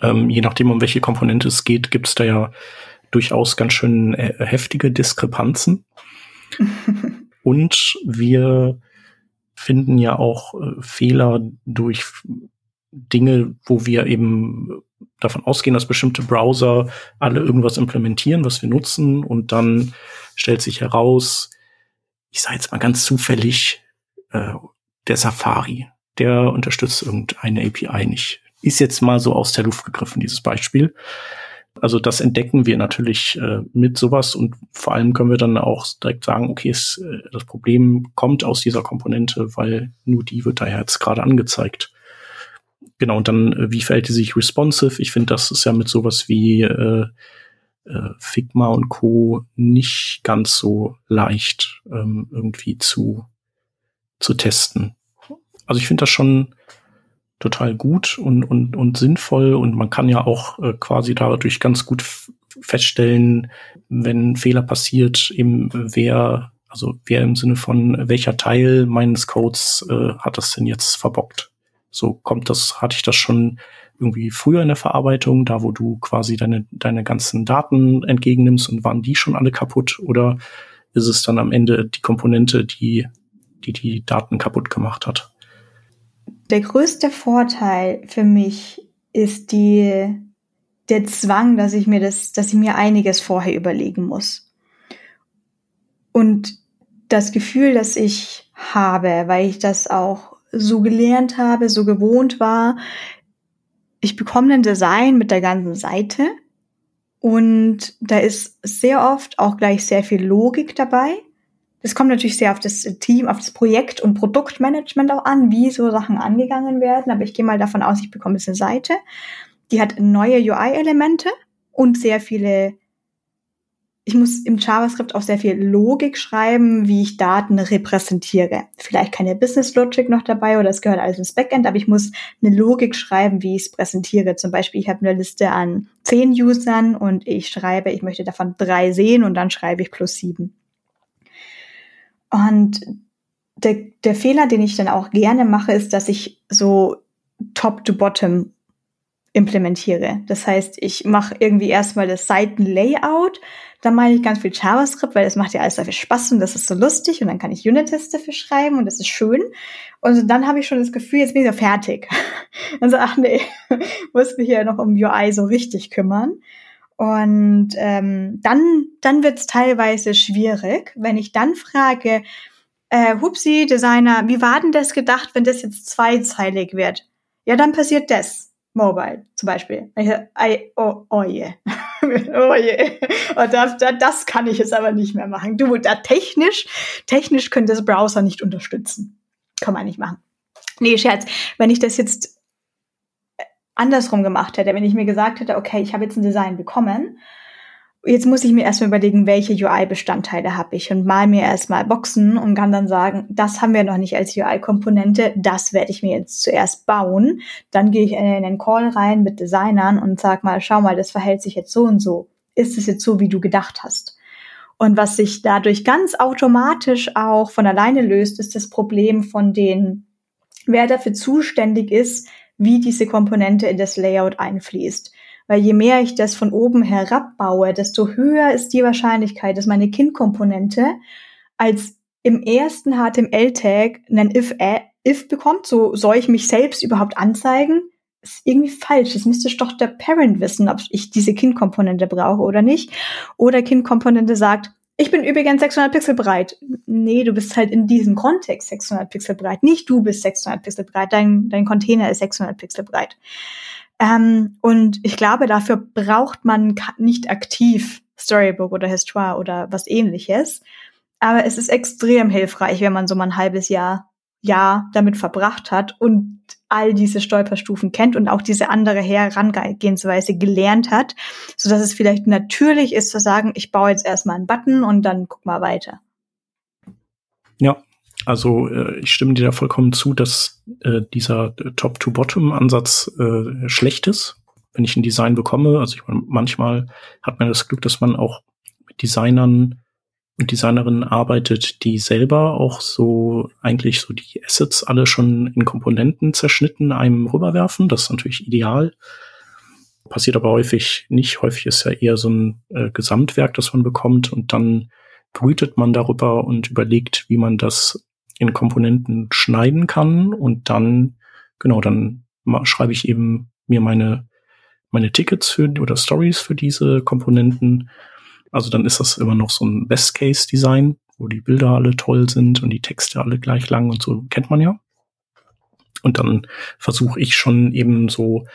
Ähm, je nachdem, um welche Komponente es geht, gibt es da ja durchaus ganz schön äh, heftige Diskrepanzen. Und wir finden ja auch äh, Fehler durch Dinge, wo wir eben davon ausgehen, dass bestimmte Browser alle irgendwas implementieren, was wir nutzen. Und dann stellt sich heraus, ich sage jetzt mal ganz zufällig, äh, der Safari, der unterstützt irgendeine API nicht. Ist jetzt mal so aus der Luft gegriffen, dieses Beispiel. Also das entdecken wir natürlich äh, mit sowas und vor allem können wir dann auch direkt sagen, okay, es, äh, das Problem kommt aus dieser Komponente, weil nur die wird daher jetzt gerade angezeigt. Genau, und dann, äh, wie verhält die sich responsive? Ich finde, das ist ja mit sowas wie äh, äh, Figma und Co. nicht ganz so leicht ähm, irgendwie zu, zu testen. Also ich finde das schon total gut und, und, und sinnvoll und man kann ja auch äh, quasi dadurch ganz gut feststellen, wenn Fehler passiert, eben wer, also wer im Sinne von welcher Teil meines Codes äh, hat das denn jetzt verbockt. So kommt das, hatte ich das schon irgendwie früher in der Verarbeitung, da wo du quasi deine, deine ganzen Daten entgegennimmst und waren die schon alle kaputt oder ist es dann am Ende die Komponente, die die, die Daten kaputt gemacht hat? Der größte Vorteil für mich ist die, der Zwang, dass ich mir das, dass ich mir einiges vorher überlegen muss. Und das Gefühl, das ich habe, weil ich das auch so gelernt habe, so gewohnt war, ich bekomme ein Design mit der ganzen Seite und da ist sehr oft auch gleich sehr viel Logik dabei. Das kommt natürlich sehr auf das Team, auf das Projekt und Produktmanagement auch an, wie so Sachen angegangen werden. Aber ich gehe mal davon aus, ich bekomme jetzt eine Seite, die hat neue UI-Elemente und sehr viele ich muss im JavaScript auch sehr viel Logik schreiben, wie ich Daten repräsentiere. Vielleicht keine Business Logic noch dabei oder es gehört alles ins Backend, aber ich muss eine Logik schreiben, wie ich es präsentiere. Zum Beispiel, ich habe eine Liste an zehn Usern und ich schreibe, ich möchte davon drei sehen und dann schreibe ich plus sieben. Und der, der Fehler, den ich dann auch gerne mache, ist, dass ich so top to bottom implementiere. Das heißt, ich mache irgendwie erstmal das Seitenlayout, dann meine ich ganz viel JavaScript, weil das macht ja alles dafür Spaß und das ist so lustig und dann kann ich Unit-Tests dafür schreiben und das ist schön. Und dann habe ich schon das Gefühl, jetzt bin ich so fertig. Also ach nee, muss mich ja noch um UI so richtig kümmern. Und ähm, dann, dann wird es teilweise schwierig, wenn ich dann frage, äh, Hupsi, Designer, wie war denn das gedacht, wenn das jetzt zweizeilig wird? Ja, dann passiert das. Mobile zum Beispiel. I, oh, oh je. oh je. Und das, das kann ich jetzt aber nicht mehr machen. Du, da technisch, technisch könnte das Browser nicht unterstützen. Kann man nicht machen. Nee, Scherz. Wenn ich das jetzt andersrum gemacht hätte, wenn ich mir gesagt hätte, okay, ich habe jetzt ein Design bekommen jetzt muss ich mir erstmal überlegen, welche UI-Bestandteile habe ich und mal mir erstmal Boxen und kann dann sagen, das haben wir noch nicht als UI-Komponente, das werde ich mir jetzt zuerst bauen. Dann gehe ich in einen Call rein mit Designern und sag mal, schau mal, das verhält sich jetzt so und so. Ist es jetzt so, wie du gedacht hast? Und was sich dadurch ganz automatisch auch von alleine löst, ist das Problem von den, wer dafür zuständig ist, wie diese Komponente in das Layout einfließt. Weil je mehr ich das von oben herab baue, desto höher ist die Wahrscheinlichkeit, dass meine Kindkomponente als im ersten HTML-Tag einen if, äh, if bekommt. So soll ich mich selbst überhaupt anzeigen? ist irgendwie falsch. Das müsste doch der Parent wissen, ob ich diese Kindkomponente brauche oder nicht. Oder Kindkomponente sagt, ich bin übrigens 600 Pixel breit. Nee, du bist halt in diesem Kontext 600 Pixel breit. Nicht du bist 600 Pixel breit. Dein, dein Container ist 600 Pixel breit. Ähm, und ich glaube, dafür braucht man nicht aktiv Storybook oder Histoire oder was ähnliches. Aber es ist extrem hilfreich, wenn man so mal ein halbes Jahr Jahr damit verbracht hat und all diese Stolperstufen kennt und auch diese andere Herangehensweise gelernt hat, so dass es vielleicht natürlich ist zu sagen, ich baue jetzt erstmal einen Button und dann guck mal weiter. Ja, also äh, ich stimme dir da vollkommen zu, dass äh, dieser Top-to-Bottom-Ansatz äh, schlecht ist, wenn ich ein Design bekomme. Also ich meine, manchmal hat man das Glück, dass man auch mit Designern und Designerinnen arbeitet, die selber auch so eigentlich so die Assets alle schon in Komponenten zerschnitten einem rüberwerfen. Das ist natürlich ideal. Passiert aber häufig nicht. Häufig ist ja eher so ein äh, Gesamtwerk, das man bekommt und dann brütet man darüber und überlegt, wie man das in Komponenten schneiden kann und dann, genau, dann schreibe ich eben mir meine, meine Tickets für oder Stories für diese Komponenten. Also dann ist das immer noch so ein Best-Case-Design, wo die Bilder alle toll sind und die Texte alle gleich lang und so kennt man ja. Und dann versuche ich schon eben so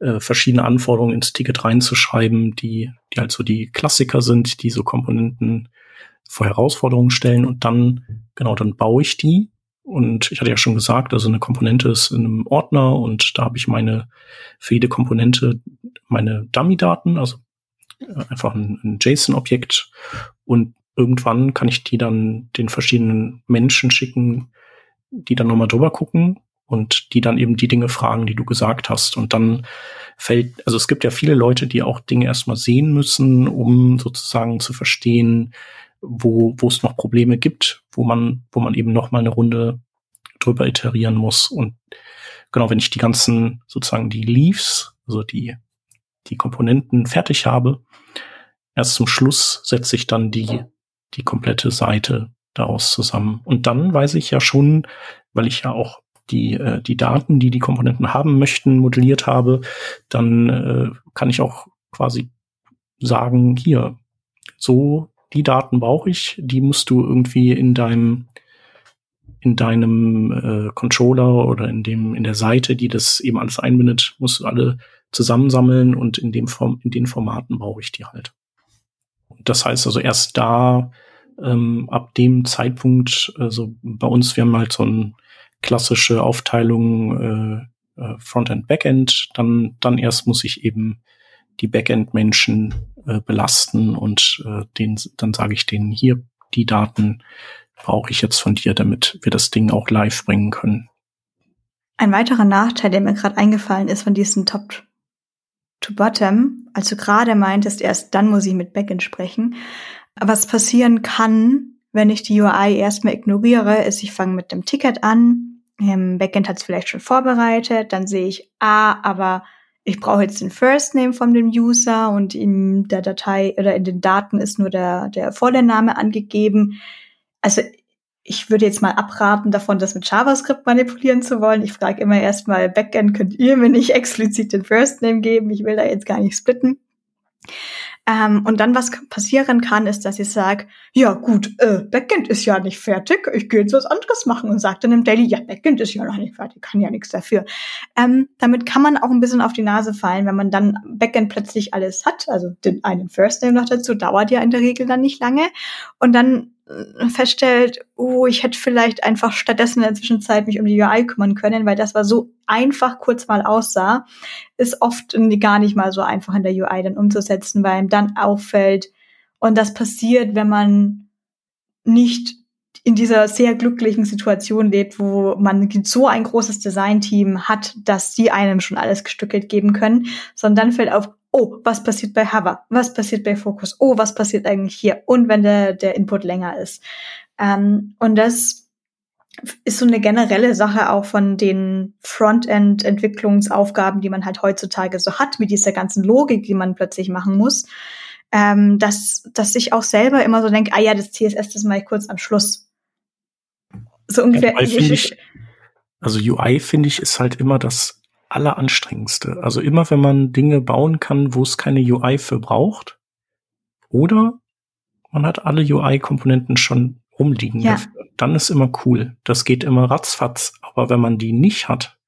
äh, verschiedene Anforderungen ins Ticket reinzuschreiben, die, die halt so die Klassiker sind, die so Komponenten vor Herausforderungen stellen und dann, genau, dann baue ich die. Und ich hatte ja schon gesagt, also eine Komponente ist in einem Ordner und da habe ich meine, für jede Komponente meine Dummy-Daten, also äh, einfach ein, ein JSON-Objekt und irgendwann kann ich die dann den verschiedenen Menschen schicken, die dann nochmal drüber gucken und die dann eben die Dinge fragen, die du gesagt hast. Und dann fällt, also es gibt ja viele Leute, die auch Dinge erstmal sehen müssen, um sozusagen zu verstehen, wo, wo es noch Probleme gibt, wo man, wo man eben noch mal eine Runde drüber iterieren muss. Und genau, wenn ich die ganzen, sozusagen die Leaves, also die, die Komponenten fertig habe, erst zum Schluss setze ich dann die, die komplette Seite daraus zusammen. Und dann weiß ich ja schon, weil ich ja auch die, äh, die Daten, die die Komponenten haben möchten, modelliert habe, dann äh, kann ich auch quasi sagen, hier, so die Daten brauche ich, die musst du irgendwie in deinem in deinem äh, Controller oder in dem in der Seite, die das eben alles einbindet, musst du alle zusammensammeln und in dem Form in den Formaten brauche ich die halt. Das heißt also erst da ähm, ab dem Zeitpunkt, also bei uns, wir haben halt so eine klassische Aufteilung äh, äh Frontend Backend, dann dann erst muss ich eben die Backend-Menschen äh, belasten und äh, den, dann sage ich denen hier, die Daten brauche ich jetzt von dir, damit wir das Ding auch live bringen können. Ein weiterer Nachteil, der mir gerade eingefallen ist von diesem Top to Bottom, als du gerade meintest, erst dann muss ich mit Backend sprechen. Was passieren kann, wenn ich die UI erstmal ignoriere, ist, ich fange mit dem Ticket an. Im Backend hat es vielleicht schon vorbereitet, dann sehe ich, ah, aber ich brauche jetzt den First Name von dem User und in der Datei oder in den Daten ist nur der, der Vorname angegeben. Also ich würde jetzt mal abraten davon, das mit JavaScript manipulieren zu wollen. Ich frage immer erstmal, Backend könnt ihr mir nicht explizit den First Name geben? Ich will da jetzt gar nicht splitten. Ähm, und dann, was passieren kann, ist, dass ich sage, ja gut, äh, Backend ist ja nicht fertig, ich gehe jetzt was anderes machen und sage dann im Daily, ja, Backend ist ja noch nicht fertig, kann ja nichts dafür. Ähm, damit kann man auch ein bisschen auf die Nase fallen, wenn man dann Backend plötzlich alles hat, also den einen First Name noch dazu, dauert ja in der Regel dann nicht lange. Und dann feststellt, oh, ich hätte vielleicht einfach stattdessen in der Zwischenzeit mich um die UI kümmern können, weil das war so einfach kurz mal aussah, ist oft gar nicht mal so einfach in der UI dann umzusetzen, weil ihm dann auffällt und das passiert, wenn man nicht in dieser sehr glücklichen Situation lebt, wo man so ein großes Designteam hat, dass die einem schon alles gestückelt geben können, sondern dann fällt auf, oh, was passiert bei Hover? Was passiert bei Focus? Oh, was passiert eigentlich hier? Und wenn der, der Input länger ist. Ähm, und das ist so eine generelle Sache auch von den Frontend-Entwicklungsaufgaben, die man halt heutzutage so hat, mit dieser ganzen Logik, die man plötzlich machen muss, ähm, dass, dass ich auch selber immer so denke, ah ja, das CSS, das mache ich kurz am Schluss. So ungefähr. Ja, ich, also UI finde ich ist halt immer das alleranstrengendste. Also immer, wenn man Dinge bauen kann, wo es keine UI für braucht, oder man hat alle UI-Komponenten schon rumliegen, ja. dafür, dann ist immer cool. Das geht immer ratzfatz. Aber wenn man die nicht hat,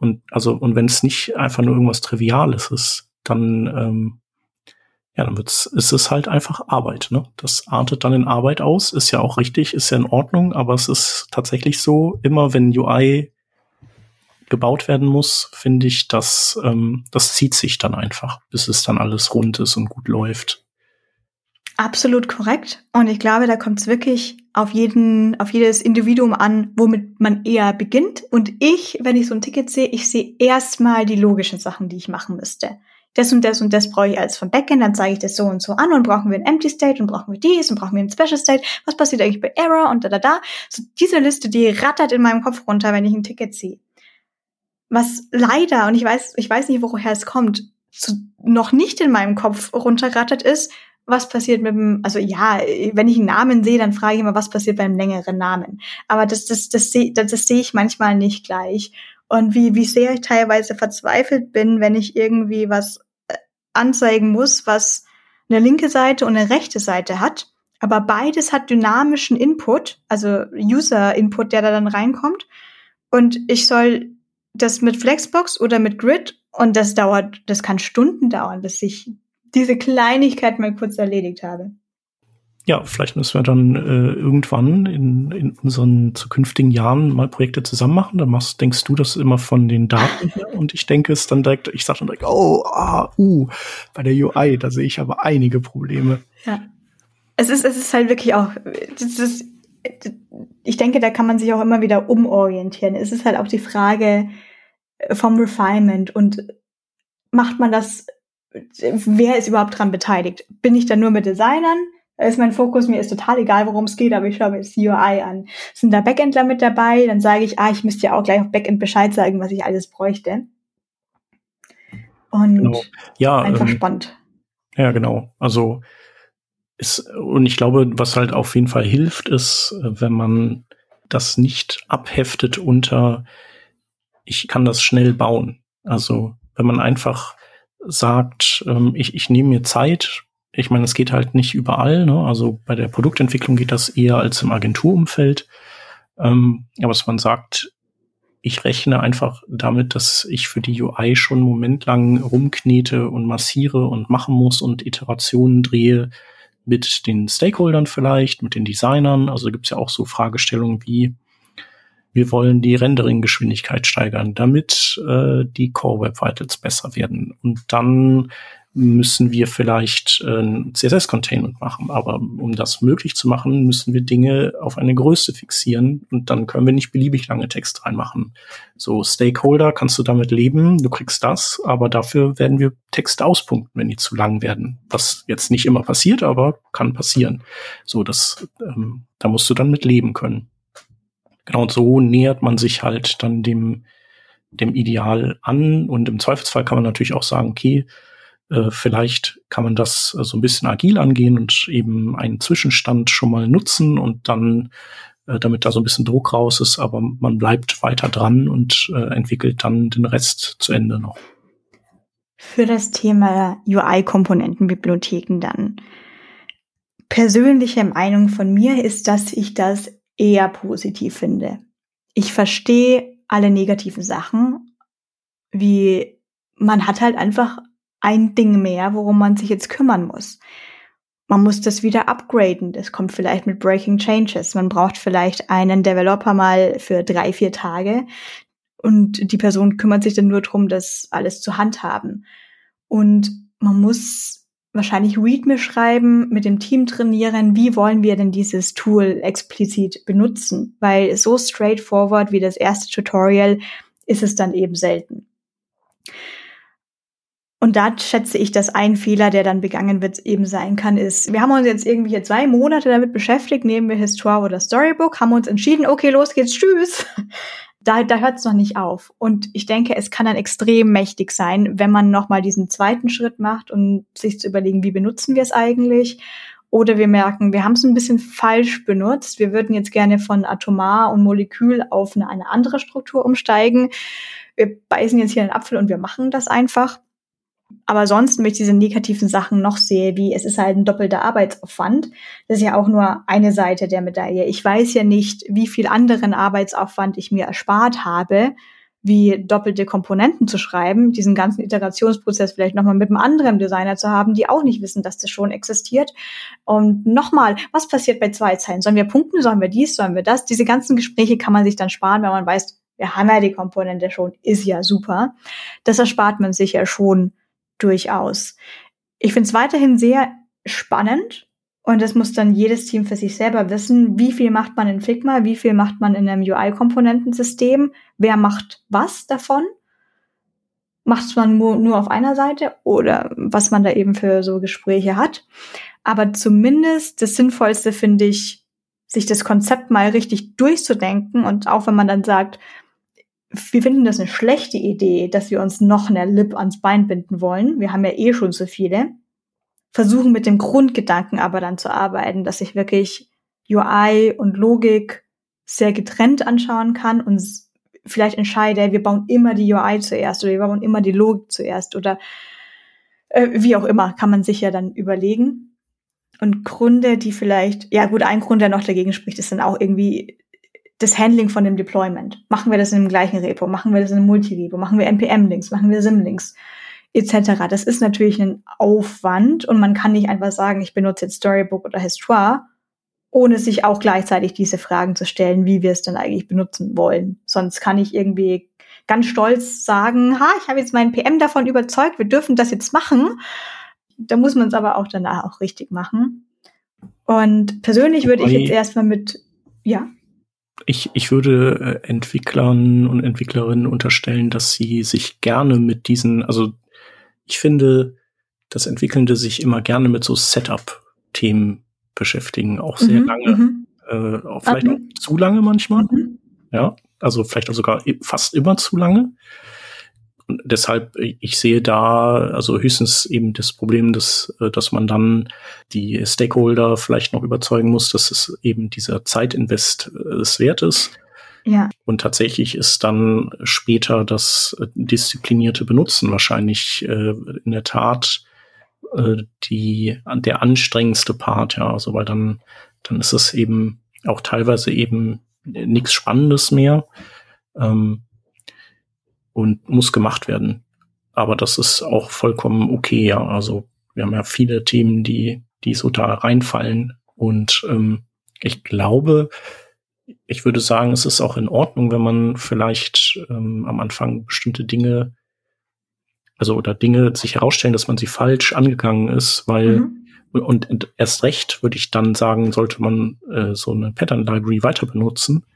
und also, und wenn es nicht einfach nur irgendwas Triviales ist, dann, ähm, ja, dann wird's, ist es halt einfach Arbeit. Ne? Das artet dann in Arbeit aus, ist ja auch richtig, ist ja in Ordnung, aber es ist tatsächlich so, immer wenn UI gebaut werden muss, finde ich, dass ähm, das zieht sich dann einfach, bis es dann alles rund ist und gut läuft. Absolut korrekt. Und ich glaube, da kommt es wirklich auf jeden, auf jedes Individuum an, womit man eher beginnt. Und ich, wenn ich so ein Ticket sehe, ich sehe erstmal die logischen Sachen, die ich machen müsste das und das und das brauche ich als vom Backend, dann zeige ich das so und so an und brauchen wir ein Empty State und brauchen wir dies und brauchen wir ein Special State, was passiert eigentlich bei Error und da da da. So diese Liste, die rattert in meinem Kopf runter, wenn ich ein Ticket sehe. Was leider, und ich weiß, ich weiß nicht, woher es kommt, so noch nicht in meinem Kopf runterrattert ist, was passiert mit dem, also ja, wenn ich einen Namen sehe, dann frage ich immer, was passiert beim längeren Namen. Aber das, das, das, das, das, das sehe ich manchmal nicht gleich und wie, wie sehr ich teilweise verzweifelt bin, wenn ich irgendwie was äh, anzeigen muss, was eine linke Seite und eine rechte Seite hat. Aber beides hat dynamischen Input, also User-Input, der da dann reinkommt. Und ich soll das mit Flexbox oder mit Grid und das dauert, das kann Stunden dauern, bis ich diese Kleinigkeit mal kurz erledigt habe ja, vielleicht müssen wir dann äh, irgendwann in, in unseren zukünftigen Jahren mal Projekte zusammen machen. Dann machst, denkst du das immer von den Daten her und ich denke es dann direkt, ich sage dann direkt, oh, ah, uh, bei der UI, da sehe ich aber einige Probleme. Ja. Es ist, es ist halt wirklich auch, das ist, ich denke, da kann man sich auch immer wieder umorientieren. Es ist halt auch die Frage vom Refinement und macht man das, wer ist überhaupt dran beteiligt? Bin ich da nur mit Designern? Da ist mein Fokus, mir ist total egal, worum es geht, aber ich schaue mir das UI an. Sind da Backendler mit dabei? Dann sage ich, ah, ich müsste ja auch gleich auf Backend Bescheid sagen, was ich alles bräuchte. Und genau. ja, einfach ähm, spannend. Ja, genau. Also ist, und ich glaube, was halt auf jeden Fall hilft, ist, wenn man das nicht abheftet unter, ich kann das schnell bauen. Also wenn man einfach sagt, ähm, ich, ich nehme mir Zeit, ich meine, es geht halt nicht überall. Ne? Also bei der Produktentwicklung geht das eher als im Agenturumfeld. Ähm, aber was man sagt, ich rechne einfach damit, dass ich für die UI schon einen Moment lang rumknete und massiere und machen muss und Iterationen drehe mit den Stakeholdern vielleicht, mit den Designern. Also gibt es ja auch so Fragestellungen wie, wir wollen die Rendering-Geschwindigkeit steigern, damit äh, die Core Web Vitals besser werden. Und dann müssen wir vielleicht äh, ein CSS-Containment machen. Aber um das möglich zu machen, müssen wir Dinge auf eine Größe fixieren und dann können wir nicht beliebig lange Text reinmachen. So Stakeholder kannst du damit leben, du kriegst das, aber dafür werden wir Texte auspunkten, wenn die zu lang werden. Was jetzt nicht immer passiert, aber kann passieren. So, das, ähm, da musst du dann mit leben können. Genau, und so nähert man sich halt dann dem, dem Ideal an und im Zweifelsfall kann man natürlich auch sagen, okay, äh, vielleicht kann man das äh, so ein bisschen agil angehen und eben einen Zwischenstand schon mal nutzen und dann, äh, damit da so ein bisschen Druck raus ist, aber man bleibt weiter dran und entwickelt dann den Rest zu Ende noch. Für das Thema UI-Komponentenbibliotheken dann. Persönliche Meinung von mir ist, dass ich das eher positiv finde. Ich verstehe alle negativen Sachen, wie man hat halt einfach ein Ding mehr, worum man sich jetzt kümmern muss. Man muss das wieder upgraden. Das kommt vielleicht mit Breaking Changes. Man braucht vielleicht einen Developer mal für drei, vier Tage und die Person kümmert sich dann nur darum, das alles zu handhaben. Und man muss wahrscheinlich README schreiben, mit dem Team trainieren, wie wollen wir denn dieses Tool explizit benutzen? Weil so straightforward wie das erste Tutorial ist es dann eben selten. Und da schätze ich, dass ein Fehler, der dann begangen wird, eben sein kann, ist, wir haben uns jetzt irgendwie hier zwei Monate damit beschäftigt, nehmen wir Histoire oder Storybook, haben uns entschieden, okay, los geht's, tschüss. Da, da hört es noch nicht auf. Und ich denke, es kann dann extrem mächtig sein, wenn man nochmal diesen zweiten Schritt macht und sich zu überlegen, wie benutzen wir es eigentlich? Oder wir merken, wir haben es ein bisschen falsch benutzt. Wir würden jetzt gerne von Atomar und Molekül auf eine, eine andere Struktur umsteigen. Wir beißen jetzt hier einen Apfel und wir machen das einfach aber sonst, wenn ich diese negativen Sachen noch sehe, wie es ist halt ein doppelter Arbeitsaufwand, das ist ja auch nur eine Seite der Medaille. Ich weiß ja nicht, wie viel anderen Arbeitsaufwand ich mir erspart habe, wie doppelte Komponenten zu schreiben, diesen ganzen Iterationsprozess vielleicht nochmal mit einem anderen Designer zu haben, die auch nicht wissen, dass das schon existiert. Und nochmal, was passiert bei zwei Zeilen? Sollen wir punkten? Sollen wir dies? Sollen wir das? Diese ganzen Gespräche kann man sich dann sparen, wenn man weiß, wir haben ja die Komponente schon, ist ja super. Das erspart man sich ja schon durchaus. Ich finde es weiterhin sehr spannend und das muss dann jedes Team für sich selber wissen, wie viel macht man in Figma, wie viel macht man in einem UI-Komponentensystem, wer macht was davon. Macht man nur, nur auf einer Seite oder was man da eben für so Gespräche hat. Aber zumindest das Sinnvollste finde ich, sich das Konzept mal richtig durchzudenken und auch wenn man dann sagt, wir finden das eine schlechte Idee, dass wir uns noch eine Lip ans Bein binden wollen. Wir haben ja eh schon so viele versuchen mit dem Grundgedanken aber dann zu arbeiten, dass ich wirklich UI und Logik sehr getrennt anschauen kann und vielleicht entscheide, wir bauen immer die UI zuerst oder wir bauen immer die Logik zuerst oder äh, wie auch immer, kann man sich ja dann überlegen. Und Gründe, die vielleicht, ja gut, ein Grund, der noch dagegen spricht, ist dann auch irgendwie das Handling von dem Deployment. Machen wir das in dem gleichen Repo? Machen wir das in einem Multi-Repo? Machen wir NPM-Links? Machen wir Sim-Links? etc. Das ist natürlich ein Aufwand und man kann nicht einfach sagen, ich benutze jetzt Storybook oder Histoire, ohne sich auch gleichzeitig diese Fragen zu stellen, wie wir es denn eigentlich benutzen wollen. Sonst kann ich irgendwie ganz stolz sagen, ha, ich habe jetzt meinen PM davon überzeugt, wir dürfen das jetzt machen. Da muss man es aber auch danach auch richtig machen. Und persönlich würde ich jetzt erstmal mit, ja. Ich, ich würde äh, Entwicklern und Entwicklerinnen unterstellen, dass sie sich gerne mit diesen, also ich finde, dass Entwickelnde sich immer gerne mit so Setup-Themen beschäftigen, auch sehr mhm, lange. Mhm. Äh, auch vielleicht mhm. auch zu lange manchmal. Mhm. Ja, also vielleicht auch sogar fast immer zu lange. Und deshalb, ich sehe da also höchstens eben das Problem, dass, äh, dass man dann die Stakeholder vielleicht noch überzeugen muss, dass es eben dieser Zeitinvest äh, es wert ist. Ja. Und tatsächlich ist dann später das äh, disziplinierte Benutzen wahrscheinlich äh, in der Tat äh, die, der anstrengendste Part, ja. Also weil dann, dann ist es eben auch teilweise eben nichts Spannendes mehr ähm, und muss gemacht werden. Aber das ist auch vollkommen okay, ja. Also wir haben ja viele Themen, die, die so da reinfallen. Und ähm, ich glaube, ich würde sagen, es ist auch in Ordnung, wenn man vielleicht ähm, am Anfang bestimmte Dinge, also oder Dinge sich herausstellen, dass man sie falsch angegangen ist, weil mhm. und, und, erst recht würde ich dann sagen, sollte man äh, so eine Pattern Library weiter benutzen,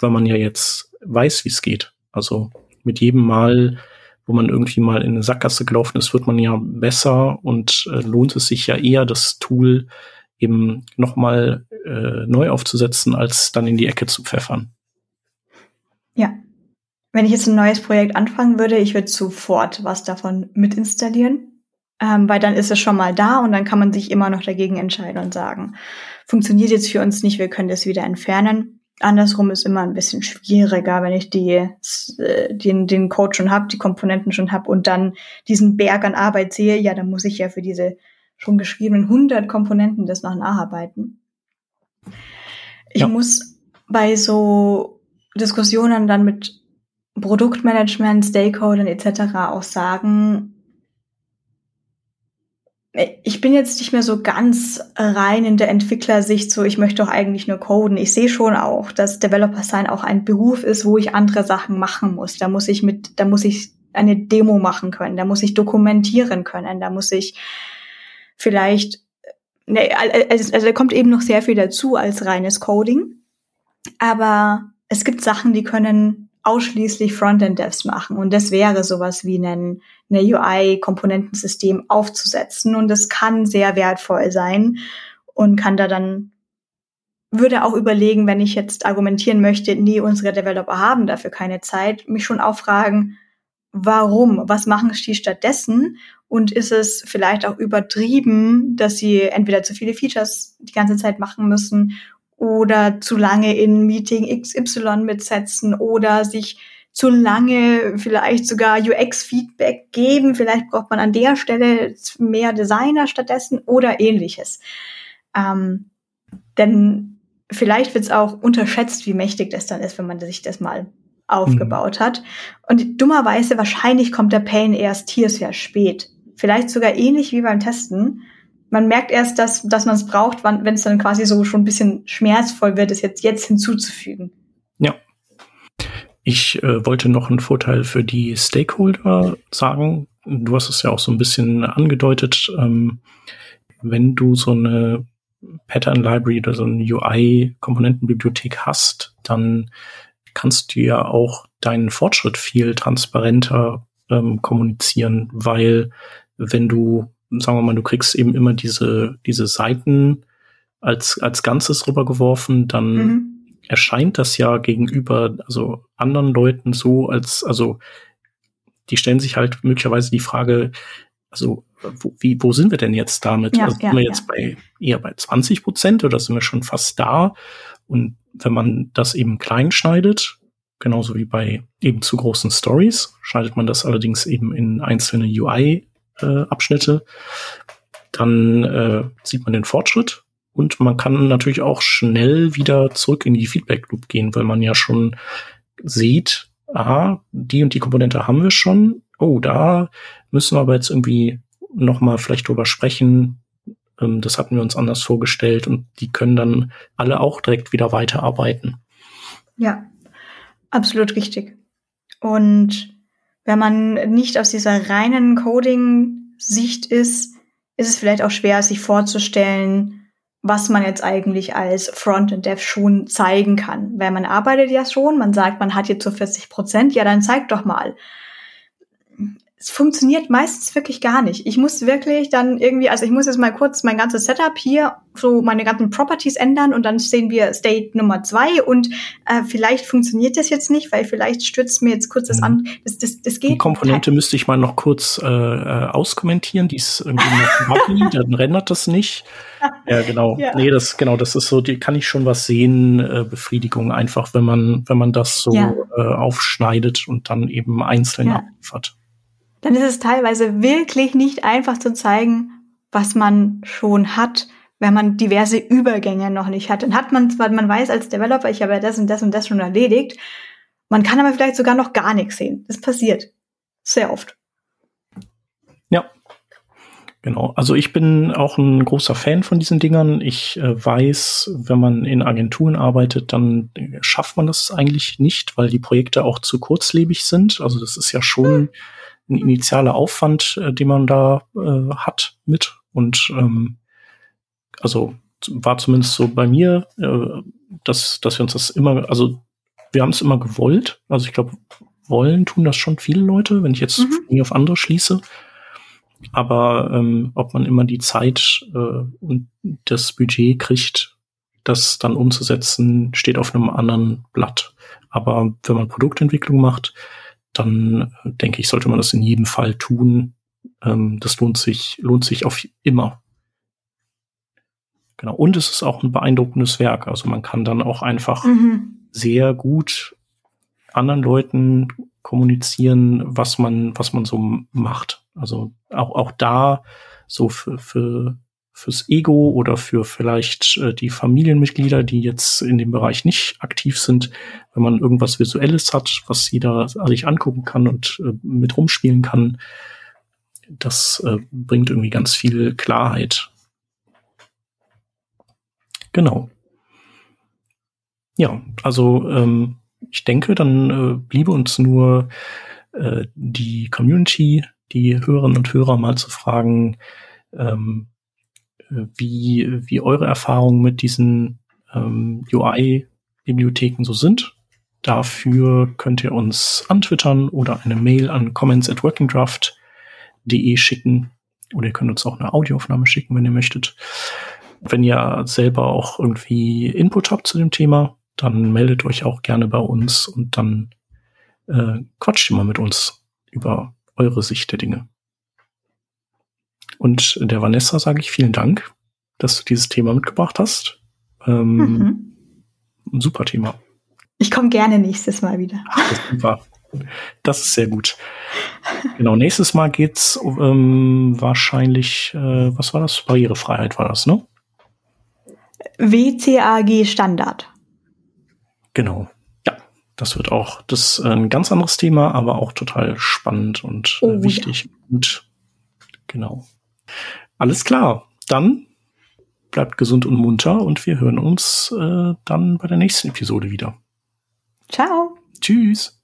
weil man ja jetzt weiß, wie es geht. Also mit jedem Mal, wo man irgendwie mal in eine Sackgasse gelaufen ist, wird man ja besser und äh, lohnt es sich ja eher, das Tool eben nochmal äh, neu aufzusetzen, als dann in die Ecke zu pfeffern. Ja. Wenn ich jetzt ein neues Projekt anfangen würde, ich würde sofort was davon mit installieren, ähm, weil dann ist es schon mal da und dann kann man sich immer noch dagegen entscheiden und sagen, funktioniert jetzt für uns nicht, wir können das wieder entfernen. Andersrum ist immer ein bisschen schwieriger, wenn ich die, äh, den, den Code schon habe, die Komponenten schon habe und dann diesen Berg an Arbeit sehe, ja, dann muss ich ja für diese schon geschriebenen 100 Komponenten das noch nacharbeiten. Ich ja. muss bei so Diskussionen dann mit Produktmanagement, Stakeholdern etc. auch sagen, ich bin jetzt nicht mehr so ganz rein in der Entwicklersicht, so ich möchte doch eigentlich nur coden. Ich sehe schon auch, dass Developer sein auch ein Beruf ist, wo ich andere Sachen machen muss. Da muss ich mit, da muss ich eine Demo machen können, da muss ich dokumentieren können, da muss ich vielleicht, ne, also, also da kommt eben noch sehr viel dazu als reines Coding. Aber es gibt Sachen, die können ausschließlich Frontend-Devs machen. Und das wäre sowas wie ein eine UI-Komponentensystem aufzusetzen. Und das kann sehr wertvoll sein und kann da dann, würde auch überlegen, wenn ich jetzt argumentieren möchte, nee, unsere Developer haben dafür keine Zeit, mich schon auch fragen, warum? Was machen sie stattdessen? Und ist es vielleicht auch übertrieben, dass sie entweder zu viele Features die ganze Zeit machen müssen oder zu lange in Meeting XY mitsetzen oder sich zu lange vielleicht sogar UX-Feedback geben. Vielleicht braucht man an der Stelle mehr Designer stattdessen oder ähnliches. Ähm, denn vielleicht wird es auch unterschätzt, wie mächtig das dann ist, wenn man sich das mal aufgebaut mhm. hat. Und dummerweise, wahrscheinlich kommt der Pain erst hier sehr spät. Vielleicht sogar ähnlich wie beim Testen. Man merkt erst, dass, dass man es braucht, wenn es dann quasi so schon ein bisschen schmerzvoll wird, es jetzt, jetzt hinzuzufügen. Ja. Ich äh, wollte noch einen Vorteil für die Stakeholder sagen. Du hast es ja auch so ein bisschen angedeutet. Ähm, wenn du so eine Pattern Library oder so eine UI-Komponentenbibliothek hast, dann kannst du ja auch deinen Fortschritt viel transparenter ähm, kommunizieren, weil wenn du, sagen wir mal, du kriegst eben immer diese, diese Seiten als, als Ganzes rübergeworfen, dann mhm. erscheint das ja gegenüber, also anderen Leuten so, als, also, die stellen sich halt möglicherweise die Frage, also, wo, wie, wo sind wir denn jetzt damit? Ja, also, sind wir jetzt ja. bei, eher bei 20 Prozent oder sind wir schon fast da? Und wenn man das eben klein schneidet, genauso wie bei eben zu großen Stories, schneidet man das allerdings eben in einzelne UI-Abschnitte, äh, dann äh, sieht man den Fortschritt und man kann natürlich auch schnell wieder zurück in die Feedback-Loop gehen, weil man ja schon sieht, aha, die und die Komponente haben wir schon. Oh, da müssen wir aber jetzt irgendwie noch mal vielleicht drüber sprechen. Ähm, das hatten wir uns anders vorgestellt und die können dann alle auch direkt wieder weiterarbeiten. Ja, absolut richtig. Und wenn man nicht aus dieser reinen Coding-Sicht ist, ist es vielleicht auch schwer, sich vorzustellen, was man jetzt eigentlich als Frontend-Dev schon zeigen kann. Weil man arbeitet ja schon, man sagt, man hat jetzt so 40 Prozent, ja, dann zeig doch mal es funktioniert meistens wirklich gar nicht. Ich muss wirklich dann irgendwie, also ich muss jetzt mal kurz mein ganzes Setup hier, so meine ganzen Properties ändern und dann sehen wir State Nummer zwei und äh, vielleicht funktioniert das jetzt nicht, weil vielleicht stürzt mir jetzt kurz das mhm. an. Das, das, das geht. Die Komponente halt. müsste ich mal noch kurz äh, äh auskommentieren, die ist irgendwie noch buggy, dann rendert das nicht. Ja, genau. Ja. Nee, das, genau, das ist so, die kann ich schon was sehen, äh, Befriedigung einfach, wenn man, wenn man das so ja. äh, aufschneidet und dann eben einzeln ja. abliefert dann ist es teilweise wirklich nicht einfach zu zeigen, was man schon hat, wenn man diverse Übergänge noch nicht hat. Dann hat man zwar, man weiß als Developer, ich habe ja das und das und das schon erledigt, man kann aber vielleicht sogar noch gar nichts sehen. Das passiert sehr oft. Ja, Genau, also ich bin auch ein großer Fan von diesen Dingern. Ich äh, weiß, wenn man in Agenturen arbeitet, dann schafft man das eigentlich nicht, weil die Projekte auch zu kurzlebig sind. Also das ist ja schon hm ein initialer Aufwand, äh, den man da äh, hat mit. Und ähm, also war zumindest so bei mir, äh, dass, dass wir uns das immer, also wir haben es immer gewollt. Also ich glaube, wollen tun das schon viele Leute, wenn ich jetzt mhm. nie auf andere schließe. Aber ähm, ob man immer die Zeit äh, und das Budget kriegt, das dann umzusetzen, steht auf einem anderen Blatt. Aber wenn man Produktentwicklung macht, dann äh, denke ich, sollte man das in jedem Fall tun. Ähm, das lohnt sich, lohnt sich auf immer. Genau. Und es ist auch ein beeindruckendes Werk. Also man kann dann auch einfach mhm. sehr gut anderen Leuten kommunizieren, was man, was man so macht. Also auch, auch da so für, für fürs Ego oder für vielleicht äh, die Familienmitglieder, die jetzt in dem Bereich nicht aktiv sind, wenn man irgendwas Visuelles hat, was jeder sich angucken kann und äh, mit rumspielen kann, das äh, bringt irgendwie ganz viel Klarheit. Genau. Ja, also ähm, ich denke, dann äh, bliebe uns nur äh, die Community, die Hörerinnen und Hörer mal zu fragen, ähm, wie, wie eure Erfahrungen mit diesen ähm, UI-Bibliotheken so sind. Dafür könnt ihr uns antwittern oder eine Mail an comments at workingdraft.de schicken. Oder ihr könnt uns auch eine Audioaufnahme schicken, wenn ihr möchtet. Wenn ihr selber auch irgendwie Input habt zu dem Thema, dann meldet euch auch gerne bei uns und dann äh, quatscht ihr mal mit uns über eure Sicht der Dinge. Und der Vanessa sage ich vielen Dank, dass du dieses Thema mitgebracht hast. Ähm, mhm. Ein super Thema. Ich komme gerne nächstes Mal wieder. Das ist super. Das ist sehr gut. Genau, nächstes Mal geht's ähm, wahrscheinlich, äh, was war das? Barrierefreiheit war das, ne? WCAG Standard. Genau. Ja, Das wird auch das ist ein ganz anderes Thema, aber auch total spannend und äh, oh, wichtig. Ja. Und genau. Alles klar. Dann bleibt gesund und munter und wir hören uns äh, dann bei der nächsten Episode wieder. Ciao. Tschüss.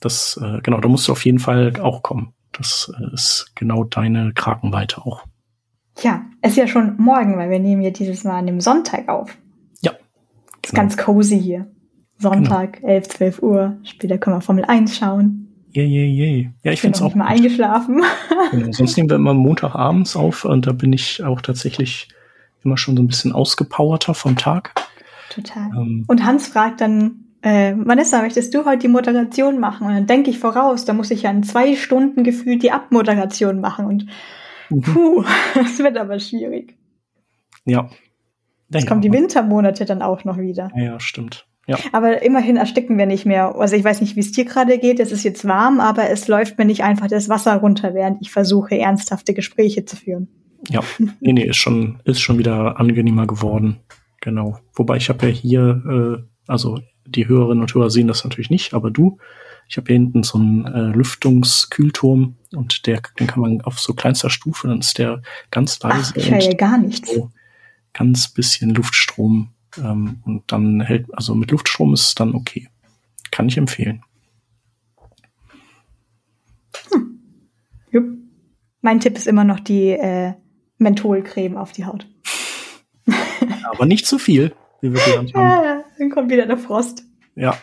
Das, äh, genau, da musst du auf jeden Fall auch kommen. Das äh, ist genau deine Krakenweite auch. Ja, es ist ja schon morgen, weil wir nehmen ja dieses Mal an dem Sonntag auf. Ja. Genau. Ist ganz cozy hier. Sonntag, genau. 11, 12 Uhr. Später können wir Formel 1 schauen. Yay, yay, yay. Ja, ich, finde es auch. mal eingeschlafen. Genau, sonst nehmen wir immer Montagabends auf und da bin ich auch tatsächlich immer schon so ein bisschen ausgepowerter vom Tag. Total. Ähm, und Hans fragt dann, äh, Vanessa, möchtest du heute die Moderation machen? Und dann denke ich voraus, da muss ich ja in zwei Stunden gefühlt die Abmoderation machen. Und mhm. puh, das wird aber schwierig. Ja. Jetzt kommen die Wintermonate dann auch noch wieder. Ja, stimmt. Ja. Aber immerhin ersticken wir nicht mehr. Also ich weiß nicht, wie es dir gerade geht. Es ist jetzt warm, aber es läuft mir nicht einfach das Wasser runter, während ich versuche, ernsthafte Gespräche zu führen. Ja, nee, nee, ist schon, ist schon wieder angenehmer geworden. Genau. Wobei ich habe ja hier, äh, also die Hörerinnen und Hörer sehen das natürlich nicht, aber du, ich habe hier hinten so einen äh, Lüftungskühlturm und der, den kann man auf so kleinster Stufe, dann ist der ganz leise. Ach, ich höre ja gar nichts. So ganz bisschen Luftstrom ähm, und dann hält, also mit Luftstrom ist es dann okay. Kann ich empfehlen. Hm. Jupp. Mein Tipp ist immer noch die äh, Mentholcreme auf die Haut. Aber nicht zu viel, wie wir gelernt haben. Ja, dann kommt wieder der Frost. Ja,